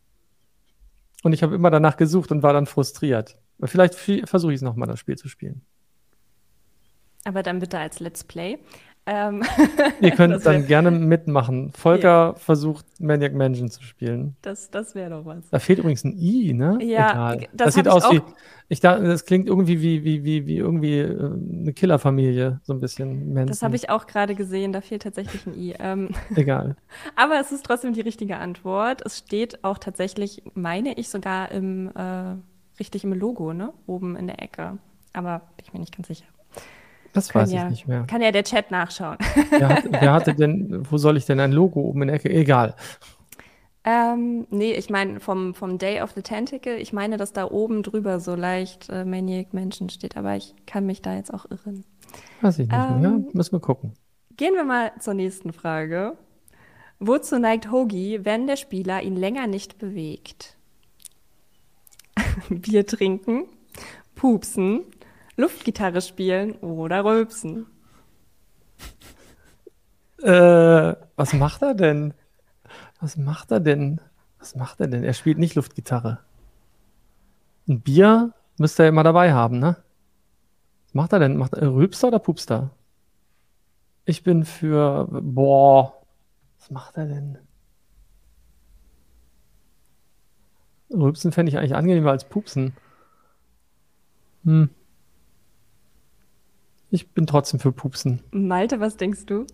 Und ich habe immer danach gesucht und war dann frustriert. Vielleicht versuche ich es nochmal, das Spiel zu spielen. Aber dann bitte als Let's Play. Ähm, [laughs] Ihr könnt [laughs] dann gerne mitmachen. Volker ja. versucht Maniac Mansion zu spielen. Das, das wäre doch was. Da fehlt übrigens ein I, ne? Ja, Egal. das, das sieht aus wie. Ich dachte, das klingt irgendwie wie, wie, wie, wie irgendwie äh, eine Killerfamilie, so ein bisschen. Manson. Das habe ich auch gerade gesehen, da fehlt tatsächlich ein I. Ähm, [laughs] Egal. Aber es ist trotzdem die richtige Antwort. Es steht auch tatsächlich, meine ich, sogar im äh, richtig im Logo, ne? Oben in der Ecke. Aber bin ich mir nicht ganz sicher. Das weiß ja, ich nicht mehr. Kann ja der Chat nachschauen. Wer, hat, wer hatte [laughs] denn, wo soll ich denn ein Logo oben in der Ecke? Egal. Ähm, nee, ich meine vom, vom Day of the Tentacle, ich meine, dass da oben drüber so leicht äh, Maniac Mansion steht, aber ich kann mich da jetzt auch irren. Weiß ich nicht ähm, mehr. Müssen wir gucken. Gehen wir mal zur nächsten Frage. Wozu neigt Hoagie, wenn der Spieler ihn länger nicht bewegt? [laughs] Bier trinken, pupsen, Luftgitarre spielen oder rülpsen. Äh, was macht er denn? Was macht er denn? Was macht er denn? Er spielt nicht Luftgitarre. Ein Bier müsste er immer dabei haben, ne? Was macht er denn? Macht er Rülpster oder Pupster? Ich bin für. Boah. Was macht er denn? Rülpsen fände ich eigentlich angenehmer als Pupsen. Hm. Ich bin trotzdem für Pupsen. Malte, was denkst du?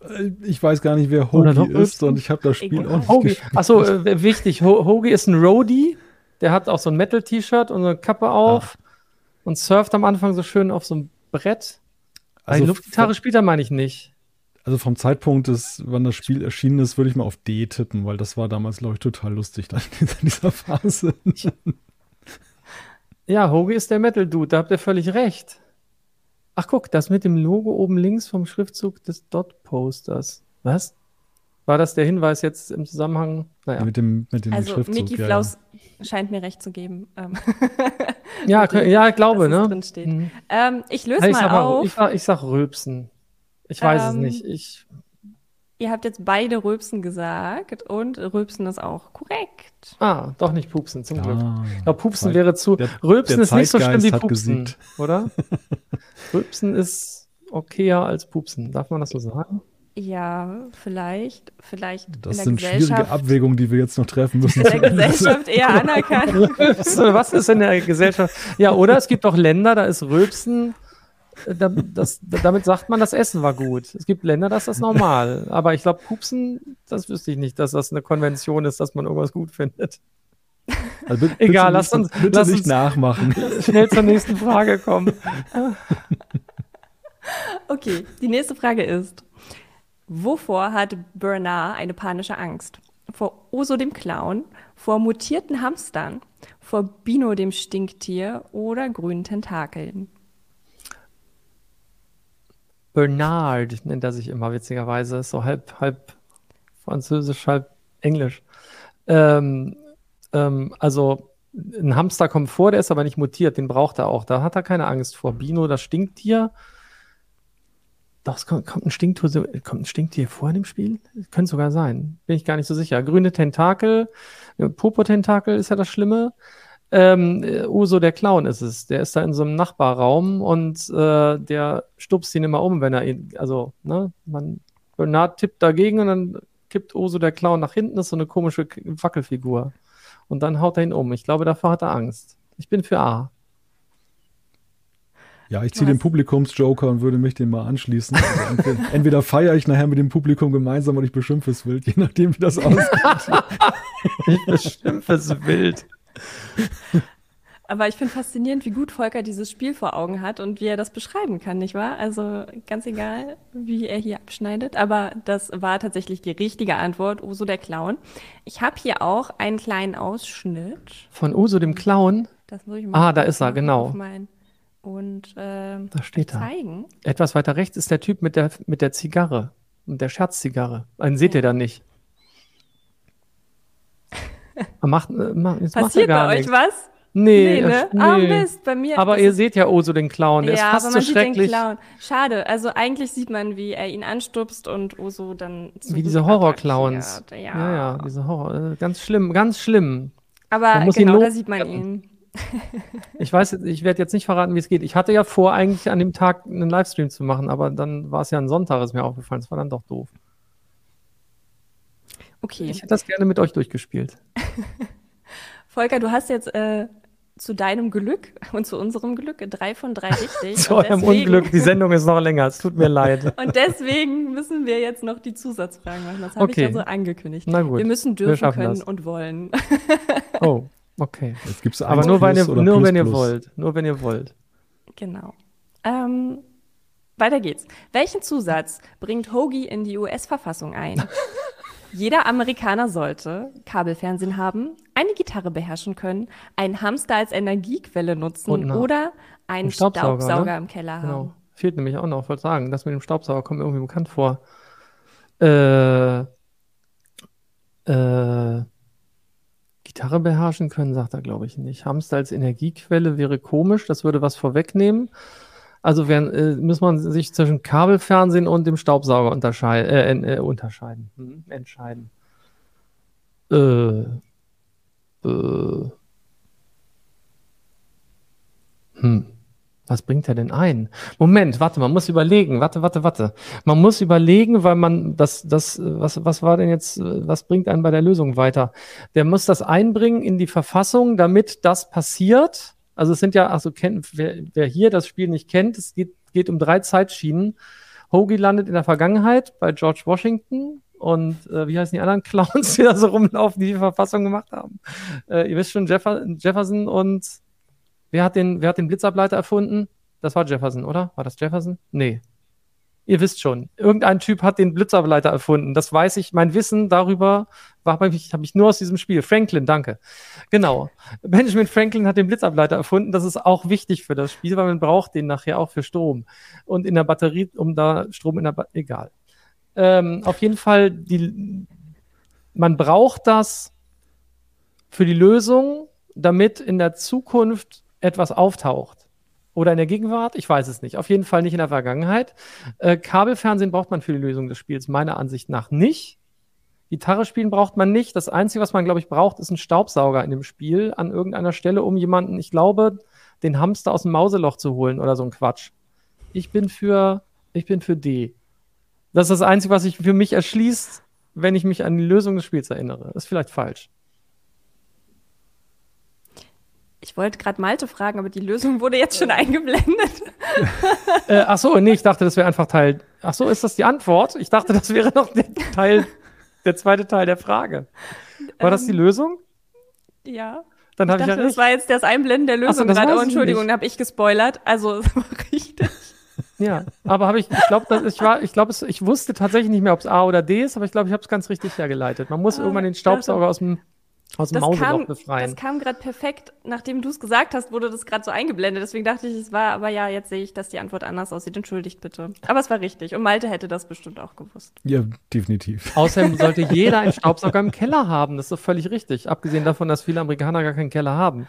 Äh, ich weiß gar nicht, wer Hoagie ist und ich habe das Spiel Egal. auch nicht Hoagie. Achso, äh, wichtig. Ho Hoagie ist ein Roadie. Der hat auch so ein Metal-T-Shirt und eine Kappe auf ah. und surft am Anfang so schön auf so einem Brett. Also Luftgitarre spielt er, meine ich nicht. Also vom Zeitpunkt, des, wann das Spiel erschienen ist, würde ich mal auf D tippen, weil das war damals, glaube ich, total lustig in dieser Phase. ja, Hoagie ist der Metal-Dude, da habt ihr völlig recht. Ach guck, das mit dem Logo oben links vom Schriftzug des Dot-Posters. Was? War das der Hinweis jetzt im Zusammenhang? Naja. Mit dem, mit dem also Schriftzug, Mickey Flaus ja. scheint mir recht zu geben. Ähm, ja, [laughs] ja, ich glaube, ne? Mhm. Ähm, ich löse ich mal auf. Ich, ich, sag Rülpsen. Ich weiß ähm, es nicht. Ich Ihr habt jetzt beide Rülpsen gesagt und Rülpsen ist auch korrekt. Ah, doch nicht Pupsen, zum Glück. Ah, Ich glaube, Pupsen Zeit- wäre zu. der- Rülpsen der ist nicht so schlimm wie Pupsen, gesiegt. oder? [laughs] Rülpsen ist okayer als Pupsen. Darf man das so sagen? Ja, vielleicht, vielleicht Das in sind der schwierige Abwägungen, die wir jetzt noch treffen müssen. in der Gesellschaft eher [laughs] anerkannt. Was ist in der Gesellschaft? Ja, oder es gibt doch Länder, da ist Rülpsen. Da, das, damit sagt man, das Essen war gut. Es gibt Länder, da ist das normal. Aber ich glaube, Pupsen, das wüsste ich nicht, dass das eine Konvention ist, dass man irgendwas gut findet. Also bitte, Egal, bitte lass uns- bitte lass nicht uns- nachmachen. Schnell zur nächsten Frage kommen. [laughs] Okay, die nächste Frage ist: Wovor hat Bernard eine panische Angst? Vor Oso dem Clown, vor mutierten Hamstern, vor Bino dem Stinktier oder grünen Tentakeln? Bernard nennt er sich immer, witzigerweise. Ist so halb, halb französisch, halb englisch. Ähm, ähm, also, ein Hamster kommt vor, der ist aber nicht mutiert, den braucht er auch. Da hat er keine Angst vor. Bino, das Stinktier. Doch, es kommt, kommt, ein Stinktier, kommt ein Stinktier vor in dem Spiel? Könnte sogar sein. Bin ich gar nicht so sicher. Grüne Tentakel, Popo-Tentakel ist ja das Schlimme. Ähm, äh, Uso der Clown ist es. Der ist da in so einem Nachbarraum und äh, der stupst ihn immer um, wenn er ihn, also, ne, man, Bernard tippt dagegen und dann kippt Uso der Clown nach hinten, ist so eine komische Wackelfigur. Und dann haut er ihn um. Ich glaube, davor hat er Angst. Ich bin für A. Ja, ich ziehe den Publikumsjoker und würde mich dem mal anschließen. Also entweder, [laughs] entweder feiere ich nachher mit dem Publikum gemeinsam und ich beschimpfe es wild, je nachdem, wie das [laughs] ausgeht. Ich beschimpfe es wild. Aber ich finde faszinierend, wie gut Volker dieses Spiel vor Augen hat und wie er das beschreiben kann, nicht wahr? Also ganz egal, wie er hier abschneidet. Aber das war tatsächlich die richtige Antwort, Oso der Clown. Ich habe hier auch einen kleinen Ausschnitt. Von Uso dem Clown, Das muss ich Ah, da ist er, genau. Und ähm, da steht er. zeigen. Etwas weiter rechts ist der Typ mit der, mit der Zigarre. Und der Scherzigarre. Einen seht ihr dann nicht. Macht, äh, macht, jetzt macht er Passiert gar bei euch nichts. was? Nee, ne? nee. Ah, Mist, bei mir. Aber ihr seht ja Oso den Clown. Der ja, ist fast aber so man sieht den schrecklich. Clown. Schade. Also eigentlich sieht man, wie er ihn anstupst und Oso dann Wie diese Horror-Clowns. Ja. Ja. ja, diese Horror. äh, Ganz schlimm, ganz schlimm. Aber genau, da sieht man ihn. [laughs] Ich weiß, ich werde jetzt nicht verraten, wie es geht. Ich hatte ja vor, eigentlich an dem Tag einen Livestream zu machen, aber dann war es ja ein Sonntag, ist mir aufgefallen. Das war dann doch doof. Okay. Ich hätte das gerne mit euch durchgespielt. [laughs] Volker, du hast jetzt äh, zu deinem Glück und zu unserem Glück drei von drei [laughs] richtig. Zu eurem deswegen- Unglück, die Sendung ist noch länger. Es tut mir [laughs] leid. Und deswegen müssen wir jetzt noch die Zusatzfragen machen. Das habe Okay. ich ja so angekündigt. Na gut, wir müssen wir dürfen schaffen können das. und wollen. Oh, okay. Jetzt gibt's Aber nur, wenn ihr, nur plus wenn ihr plus. wollt. Nur wenn ihr wollt. genau. Ähm, weiter geht's. Welchen Zusatz bringt Hoagie in die US-Verfassung ein? Jeder Amerikaner sollte Kabelfernsehen haben, eine Gitarre beherrschen können, einen Hamster als Energiequelle Und nutzen eine- oder einen einen Staubsauger, Staubsauger, ne? im Keller Genau. haben. Fehlt nämlich auch noch, wollte sagen, das mit dem Staubsauger kommt mir irgendwie bekannt vor. Äh, äh, Gitarre beherrschen können, sagt er, glaube ich, nicht. Hamster als Energiequelle wäre komisch, das würde was vorwegnehmen. Also wären, äh, muss man sich zwischen Kabelfernsehen und dem Staubsauger unterscheiden, äh, äh, unterscheiden, hm, entscheiden. Äh, äh, hm. Was bringt er denn ein? Moment, warte, man muss überlegen. Warte, warte, warte. Man muss überlegen, weil man das, das, was, was war denn jetzt, was bringt einen bei der Lösung weiter? Der muss das einbringen in die Verfassung, damit das passiert. Also es sind ja, also kennt, wer, wer hier das Spiel nicht kennt, es geht, geht um drei Zeitschienen. Hoagie landet in der Vergangenheit bei George Washington und äh, wie heißen die anderen [laughs] Clowns, die da so rumlaufen, die die Verfassung gemacht haben? Äh, ihr wisst schon, Jeffer Jefferson und Wer hat den, wer hat den Blitzableiter erfunden? Das war Jefferson, oder? War das Jefferson? Nee. Ihr wisst schon, irgendein Typ hat den Blitzableiter erfunden. Das weiß ich. Mein Wissen darüber habe ich, hab ich nur aus diesem Spiel. Franklin, danke. Genau. Benjamin Franklin hat den Blitzableiter erfunden. Das ist auch wichtig für das Spiel, weil man braucht den nachher auch für Strom. Und in der Batterie, um da Strom in der Batterie, egal. Ähm, auf jeden Fall, die, man braucht das für die Lösung, damit in der Zukunft etwas auftaucht. Oder in der Gegenwart? Ich weiß es nicht. Auf jeden Fall nicht in der Vergangenheit. Äh, Kabelfernsehen braucht man für die Lösung des Spiels meiner Ansicht nach nicht. Gitarre spielen braucht man nicht. Das Einzige, was man, glaube ich, braucht, ist ein Staubsauger in dem Spiel an irgendeiner Stelle, um jemanden, ich glaube, den Hamster aus dem Mauseloch zu holen oder so ein Quatsch. Ich bin für, ich bin für D. Das ist das Einzige, was sich für mich erschließt, wenn ich mich an die Lösung des Spiels erinnere. Ist vielleicht falsch. Ich wollte gerade Malte fragen, aber die Lösung wurde jetzt schon eingeblendet. äh, ach so, nee, ich dachte, das wäre einfach Teil. Ach so, ist das die Antwort? Ich dachte, das wäre noch der Teil, der zweite Teil der Frage. War ähm, das die ähm, Lösung? Ja. Dann habe ich, ich ja Das war jetzt das Einblenden der Lösung so, gerade. Oh, Entschuldigung, da habe ich gespoilert. Also, [laughs] es war richtig. Ja, aber habe ich, ich glaube, ich war, ich glaube, ich wusste tatsächlich nicht mehr, ob es A oder D ist, aber ich glaube, ich habe es ganz richtig hergeleitet. Man muss ah, irgendwann den Staubsauger aus dem aus dem Mauseloch befreien. Das kam gerade perfekt, nachdem du es gesagt hast, wurde das gerade so eingeblendet. Deswegen dachte ich, es war, aber ja, jetzt sehe ich, dass die Antwort anders aussieht. Entschuldigt bitte. Aber es war richtig. Und Malte hätte das bestimmt auch gewusst. Ja, definitiv. [laughs] Außerdem sollte [laughs] jeder einen Staubsauger im Keller haben. Das ist doch völlig richtig. Abgesehen davon, dass viele Amerikaner gar keinen Keller haben.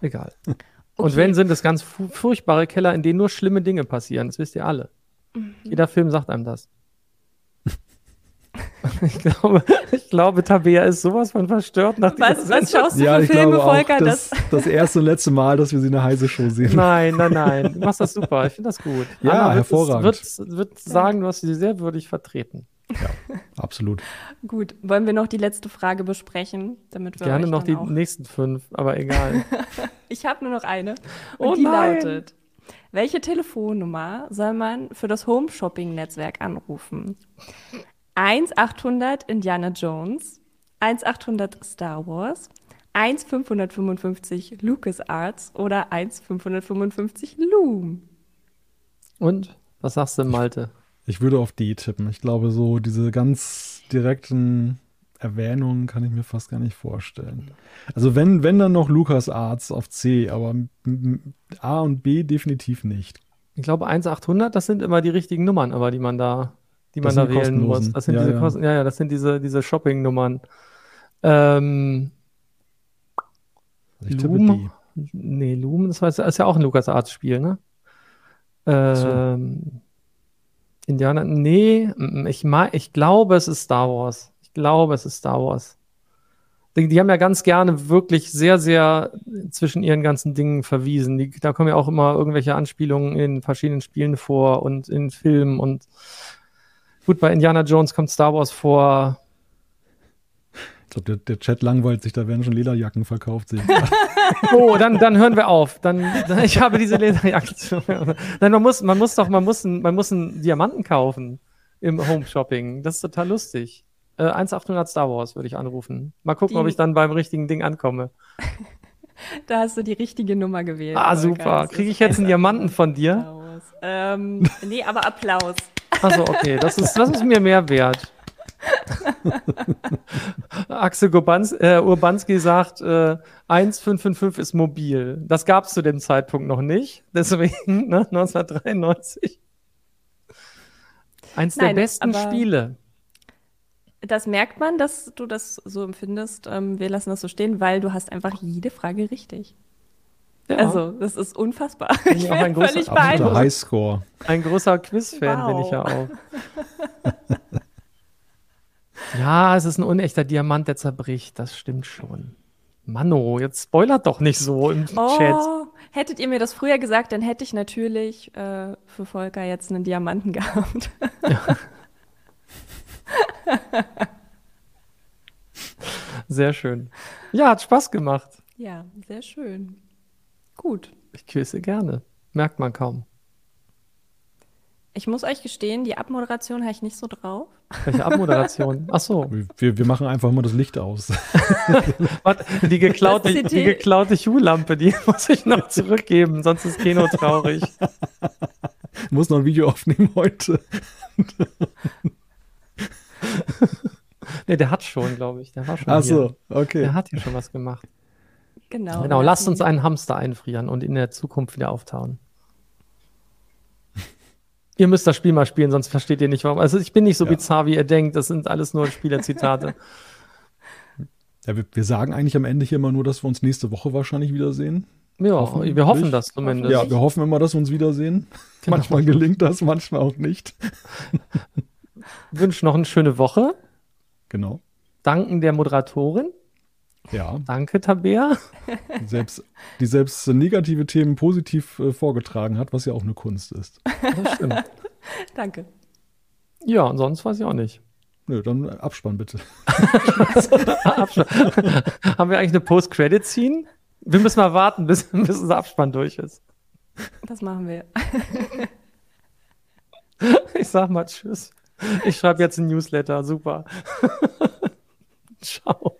Egal. Okay. Und wenn, sind es ganz furchtbare Keller, in denen nur schlimme Dinge passieren. Das wisst ihr alle. Mhm. Jeder Film sagt einem das. [laughs] Ich glaube, ich glaube, Tabea ist sowas von verstört nach Was, was schaust du ja, für Filme, Volker? Das, das, das erste und letzte Mal, dass wir sie in der heiße Show sehen. Nein, nein, nein. [laughs] Du machst das super. Ich finde das gut. Ja, Anna hervorragend. Wird, wird, wird sagen, du hast sie sehr würdig vertreten. Ja, absolut. Gut, wollen wir noch die letzte Frage besprechen, damit wir Gerne noch die auch... nächsten fünf, aber egal. [laughs] ich habe nur noch eine. Und oh die nein. lautet: Welche Telefonnummer soll man für das Home Shopping Netzwerk anrufen? 1-800 Indiana Jones, 1-800 Star Wars, 1-555 LucasArts oder 1-555 Loom. Und? Was sagst du, Malte? Ich würde auf D tippen. Ich glaube, so diese ganz direkten Erwähnungen kann ich mir fast gar nicht vorstellen. Also wenn, wenn dann noch LucasArts auf C, aber A und B definitiv nicht. Ich glaube 1-800, das sind immer die richtigen Nummern, aber die man da die man da wählen muss. Das sind ja, diese ja. Kosten, ja, ja, das sind diese, diese Shopping-Nummern. Ähm, ich Loom, nee, Loom, das, das ist ja auch ein LucasArts-Spiel, ne? Ähm, so. Indianer, nee, ich, ich glaube, es ist Star Wars. Ich glaube, es ist Star Wars. Die, die, haben ja ganz gerne wirklich sehr, sehr zwischen ihren ganzen Dingen verwiesen. Die, da kommen ja auch immer irgendwelche Anspielungen in verschiedenen Spielen vor und in Filmen und Gut, bei Indiana Jones kommt Star Wars vor. Ich glaube, der, der, Chat langweilt sich, da werden schon Lederjacken verkauft. [laughs] oh, dann, dann hören wir auf. Dann, ich habe diese Lederjacken. Nein, man muss, man muss doch, man muss, man muss einen Diamanten kaufen im Home Shopping. Das ist total lustig. Äh, 1800 Star Wars würde ich anrufen. Mal gucken, die, ob ich dann beim richtigen Ding ankomme. [laughs] da hast du die richtige Nummer gewählt. Ah, super. Kriege ich jetzt einen Diamanten von dir? Ähm, nee, aber Applaus. Achso, okay, das ist, das ist mir mehr wert. [laughs] Axel Gobanz, äh, Urbanski sagt, äh, 1555 ist mobil. Das gab es zu dem Zeitpunkt noch nicht. Deswegen, ne, 1993. Eins Nein, der besten Spiele. Das merkt man, dass du das so empfindest. Ähm, wir lassen das so stehen, weil du hast einfach jede Frage richtig. Ja. Also, das ist unfassbar. Bin ich bin ein völlig beeindruckt. Highscore. Ein großer Quiz-Fan wow. bin ich ja auch. [laughs] ja, es ist ein unechter Diamant, der zerbricht. Das stimmt schon. Mano, jetzt spoilert doch nicht so im oh, Chat. Hättet ihr mir das früher gesagt, dann hätte ich natürlich äh, für Volker jetzt einen Diamanten [laughs] gehabt. Ja. [laughs] Sehr schön. Ja, hat Spaß gemacht. Ja, sehr schön. Gut. Ich quizze gerne. Merkt man kaum. Ich muss euch gestehen, die Abmoderation habe ich nicht so drauf. Welche Abmoderation? [laughs] Ach so. Wir, wir machen einfach mal das Licht aus. [laughs] die geklaute, die geklaute Schuhlampe, die [laughs] muss ich noch zurückgeben, sonst ist Keno traurig. Ich muss noch ein Video aufnehmen heute. nee, der hat schon, glaube ich. Der war schon Ach so, okay. Der hat hier schon was gemacht. Genau. Genau, lasst uns einen Hamster einfrieren und in der Zukunft wieder auftauen. [laughs] ihr müsst das Spiel mal spielen, sonst versteht ihr nicht, warum. Also ich bin nicht so ja. bizarr, wie ihr denkt. Das sind alles nur Spielerzitate. [laughs] Ja, wir, wir, sagen eigentlich am Ende hier immer nur, dass wir uns nächste Woche wahrscheinlich wiedersehen. Ja, hoffen wir hoffen das zumindest. Ja, wir hoffen immer, dass wir uns wiedersehen. Genau. Manchmal gelingt das, manchmal auch nicht. [laughs] Wünsche noch eine schöne Woche. Genau. Danken der Moderatorin. Ja. Danke, Tabea. Selbst, die selbst negative Themen positiv äh, vorgetragen hat, was ja auch eine Kunst ist. Das stimmt. [laughs] Danke. Ja, und sonst weiß ich auch nicht. Nö, dann Abspann bitte. Abspann. [laughs] Haben wir eigentlich eine Post-Credit-Scene? Wir müssen mal warten, bis, [laughs] bis unser Abspann durch ist. Das machen wir. Ich sag mal Tschüss. Ich schreibe jetzt ein Newsletter. Super. Ciao.